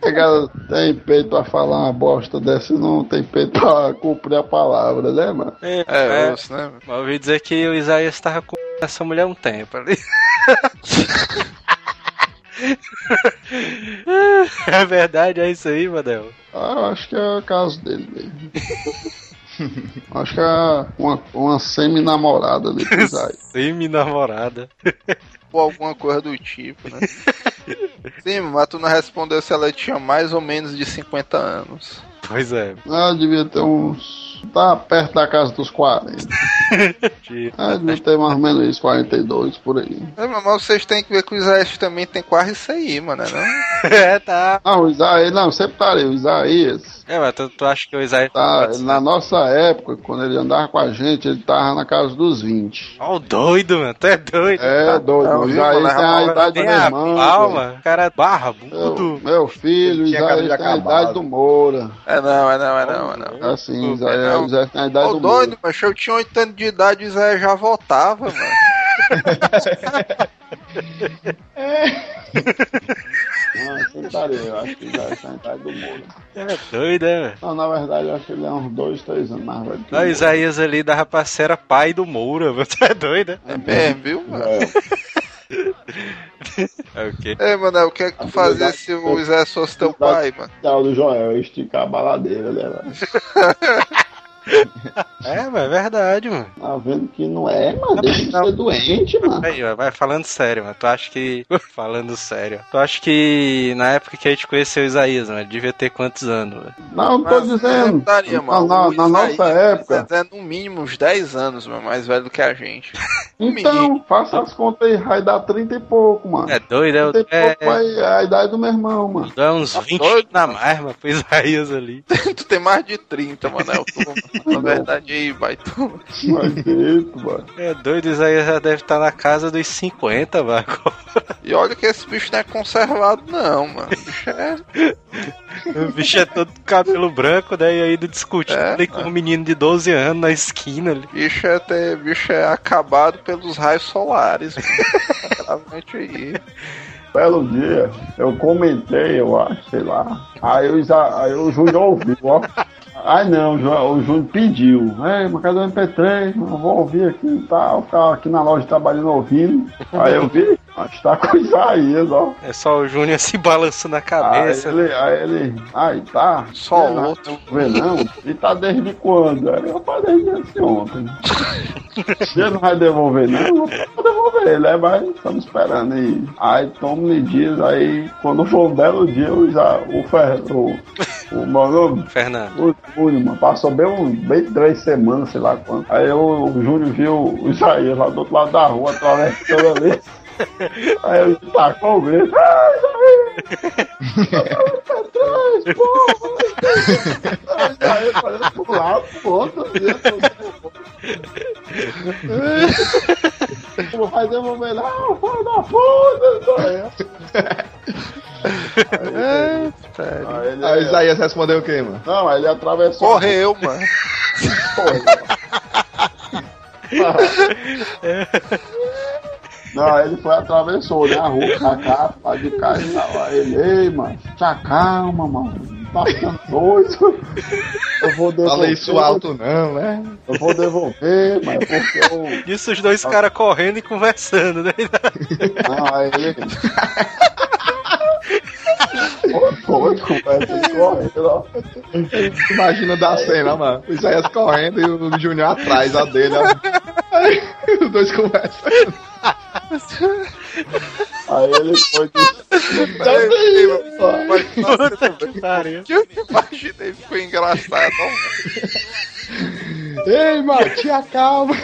Speaker 4: Pegada tem peito pra falar uma bosta dessa e não tem peito pra cumprir a palavra, né, mano?
Speaker 3: É,
Speaker 6: É,
Speaker 3: é,
Speaker 6: osso, né?
Speaker 3: mas ouvi dizer que o Isaías tava com essa mulher há um tempo ali. é verdade, é isso aí, Manel.
Speaker 4: Ah, eu acho que é o caso dele mesmo. acho que é uma, uma semi-namorada ali pro Isaías.
Speaker 3: Semi-namorada.
Speaker 6: Ou alguma coisa do tipo, né? Sim, mas tu não respondeu se ela tinha mais ou menos de 50 anos.
Speaker 3: Pois é.
Speaker 4: Ah, devia ter uns. Tá perto da casa dos 40. É, deve ter mais ou menos isso, 42 por aí.
Speaker 6: É, mas vocês têm que ver que o Isaías também tem quase isso aí, mano, né?
Speaker 3: É, tá.
Speaker 4: Não, o Isaías, não, sempre tá ali, o Isaías.
Speaker 3: É, mas tu, tu acha que o Isaías.
Speaker 4: Tá, na nossa época, quando ele andava com a gente, ele tava na casa dos 20.
Speaker 3: Ó, o doido, mano. Tu é doido.
Speaker 4: É, doido,
Speaker 6: Não,
Speaker 4: o Isaías tem a idade do
Speaker 3: Tem
Speaker 4: meu
Speaker 3: a
Speaker 4: irmão.
Speaker 3: palma, o cara é
Speaker 4: Meu,
Speaker 3: barbudo.
Speaker 4: meu filho, o
Speaker 5: Tinha cabelo
Speaker 4: Isaías tem a idade do Moura.
Speaker 6: É não, é não, é não, é não.
Speaker 4: É assim, o
Speaker 6: É
Speaker 4: Isaías, Isaías tem a idade
Speaker 6: Ô,
Speaker 4: do Moura.
Speaker 6: doido, mas eu tinha 8 anos de idade e o Isaías já voltava, mano.
Speaker 4: Ah, sempre tá ali, eu acho que o Isaías tem a idade do Moura.
Speaker 3: É doido, é, velho.
Speaker 4: Não, na verdade, eu acho que ele é uns 2, 3 anos mais velho que
Speaker 3: Ó, O Isaías ali da rapaceira pai do Moura, mano. Tu é doido,
Speaker 6: É mesmo, viu, mano?
Speaker 4: É,
Speaker 3: é? o quê?
Speaker 6: Ei, mano, o que é que tu fazia se o Isaías fosse teu pai, mano?
Speaker 4: o do Joel, esticar a baladeira, né, velho?
Speaker 3: É, mas é verdade, mano.
Speaker 4: Tá vendo que não é, mano? Deixa de ser doente, mano.
Speaker 3: Aí, ó, vai falando sério, mano. Tu acha que. falando sério. Tu acha que na época que a gente conheceu o Isaías, mano, devia ter quantos anos, velho?
Speaker 4: Não, não tô
Speaker 6: Mas,
Speaker 4: dizendo. Na,
Speaker 6: mano.
Speaker 4: na- na nossa
Speaker 6: Isaías
Speaker 4: época.
Speaker 6: É no mínimo uns 10 anos, mano, mais velho do que a gente. Um
Speaker 4: Então, faça as contas aí, vai dar 30 e pouco, mano.
Speaker 3: É doido,
Speaker 4: 30 e
Speaker 3: é.
Speaker 4: pouco é, é a idade do meu irmão, mano.
Speaker 3: Dá uns
Speaker 6: Tá
Speaker 3: 20
Speaker 6: doido,
Speaker 3: na
Speaker 6: mano?
Speaker 3: mais, mano, pro Isaías ali.
Speaker 6: tu tem mais de 30, mano. É o na verdade aí, baitão.
Speaker 4: Mas jeito, mano.
Speaker 3: É doido, o Isaías já deve estar na casa dos 50, mano.
Speaker 6: E olha que esse bicho não é conservado, não, mano. O bicho é.
Speaker 3: O bicho é todo cabelo branco, né? E aí discutindo
Speaker 6: É,
Speaker 3: ali com um menino de 12 anos na esquina ali.
Speaker 6: Bicho é, ter, bicho é acabado pelos raios solares, mano. Gravamente aí.
Speaker 4: Belo dia, eu comentei, eu acho, sei lá. Aí, o Isa- aí o Júnior ouviu, ó. Ai não, o o Júnior pediu. Ei, mas cadê o MP3? Eu vou ouvir aqui e tal. Ficava aqui na loja trabalhando ouvindo. Aí eu vi, acho que tá com o Isaías, ó.
Speaker 3: É só o Júnior se balançando na
Speaker 4: Aí
Speaker 3: cabeça.
Speaker 4: ele, aí ele, aí tá.
Speaker 6: Só
Speaker 4: não,
Speaker 6: outro.
Speaker 4: Vê não? E tá desde quando? Aí eu falei desde antes ontem. Você não vai devolver, não? Eu vou devolver, né? Mas estamos esperando aí. Aí toma-me dias, aí quando for um belo dia, eu já, o Fer, o, o nome,
Speaker 3: Fernando.
Speaker 4: o Júnior, mano, passou bem, um, bem três semanas, sei lá quanto. Aí eu, o Júnior viu o Isaías lá do outro lado da rua, atravessando ali. Aí eu tacou o grito. Ah, Isaías! Atrás, porra! Aí falei pro lado, pro outro, assim, Como vai devolver lá, ah, filho da puta! Aí, aí ele,
Speaker 5: Aí o Isaías respondeu o quê, mano?
Speaker 4: Não, aí ele atravessou.
Speaker 6: Correu, mano.
Speaker 4: Não, aí ele foi atravessou, né? A rua pra cá, lá de cá e tal. Aí ele, ei, mano, te acalma, mano. Tá ficando doido. Eu vou devolver.
Speaker 5: Falei isso alto não, né?
Speaker 4: Eu vou devolver, mas é porque eu.
Speaker 3: Isso os dois caras correndo e conversando, né?
Speaker 4: Não, aí ele. Correndo, ó.
Speaker 5: Imagina da cena, mano. O Isaías correndo e o Júnior atrás, a dele. Aí os dois conversam.
Speaker 4: Aí ele foi.
Speaker 6: Mas,
Speaker 3: que
Speaker 6: eu imaginei, ficou engraçado.
Speaker 5: Ei, mano, te acalma.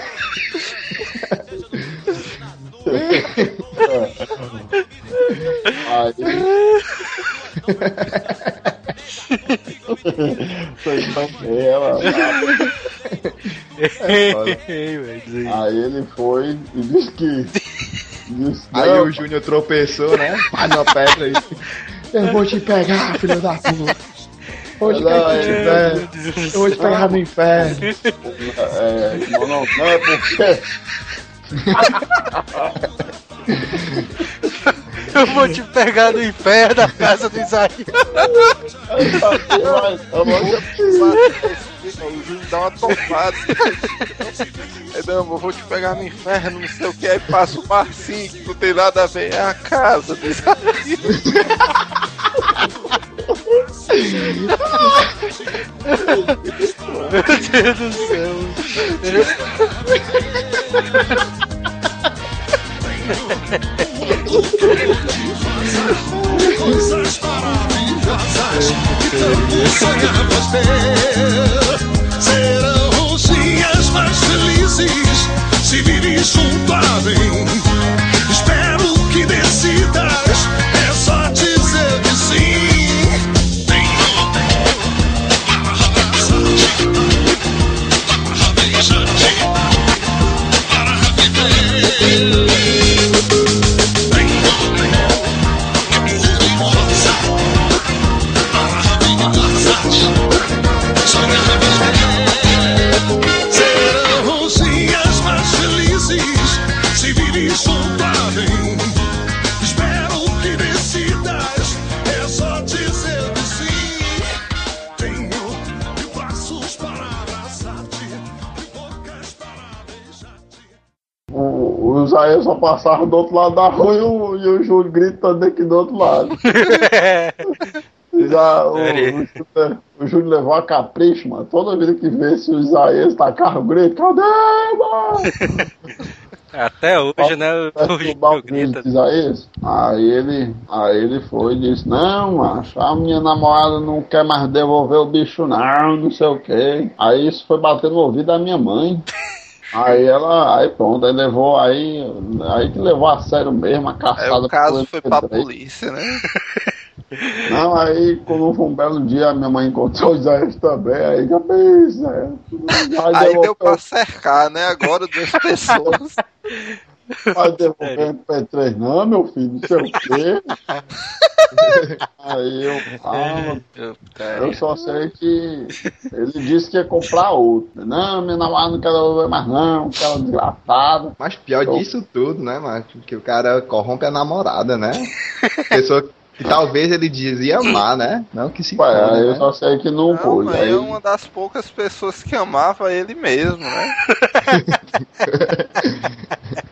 Speaker 4: Aí. Ele foi e disse que. Disse,
Speaker 5: Aí
Speaker 4: não,
Speaker 5: o Júnior tropeçou, né? Pá numa pedra aí. Eu vou te pegar, filho da puta. Onde quer que tiver. Eu vou te pegar no inferno.
Speaker 4: É, não, não, não é porque.
Speaker 3: Eu vou te pegar no inferno da casa do Isaías.
Speaker 6: O Júnior dá uma topada. Não, eu vou te pegar no inferno, não sei o que. Aí passa o Marcinho, que não tem nada a ver. É a casa do Isaías.
Speaker 3: Meu Deus do céu.
Speaker 8: sonhar você. Serão os dias mais felizes se
Speaker 4: vives passava do outro lado da rua e o, e o Júlio gritando aqui do outro lado. Já, o, o, Júlio- o Júlio levou a capricho, mano. Toda vida que vê se o Isaías tá carro grito, cadê, mano?
Speaker 3: Até hoje, né? O, o grita.
Speaker 4: Isaías. Aí ele, aí ele foi e disse, não, macho, a minha namorada não quer mais devolver o bicho não, não sei o quê. Aí isso foi bater no ouvido da minha mãe. Aí ela, aí pronto, aí levou, aí, aí que levou a sério mesmo, a
Speaker 6: Aí
Speaker 4: caçada
Speaker 6: o caso foi pra
Speaker 4: MP3.
Speaker 6: polícia, né?
Speaker 4: Não, aí quando foi um belo dia, a minha mãe encontrou o Isaías também, aí fez, né?
Speaker 6: Aí deu pra cercar, né? Agora duas pessoas.
Speaker 4: Vai devolver o MP3, não, meu filho, não sei o quê. Aí eu, ah, eu só sei que ele disse que ia comprar outro. Não, minha namorada não quer devolver mais não, aquela desgraçada.
Speaker 5: Mas pior
Speaker 4: Eu-
Speaker 5: disso tudo, né, macho? Que o cara corrompe a namorada, né? Pessoa que talvez ele dizia amar, né? Não que se
Speaker 4: Ué,
Speaker 5: foda,
Speaker 4: eu
Speaker 5: né?
Speaker 4: só sei que não,
Speaker 6: Não,
Speaker 4: foi.
Speaker 6: mas
Speaker 4: Aí,
Speaker 6: é uma das poucas pessoas que amava ele mesmo, né?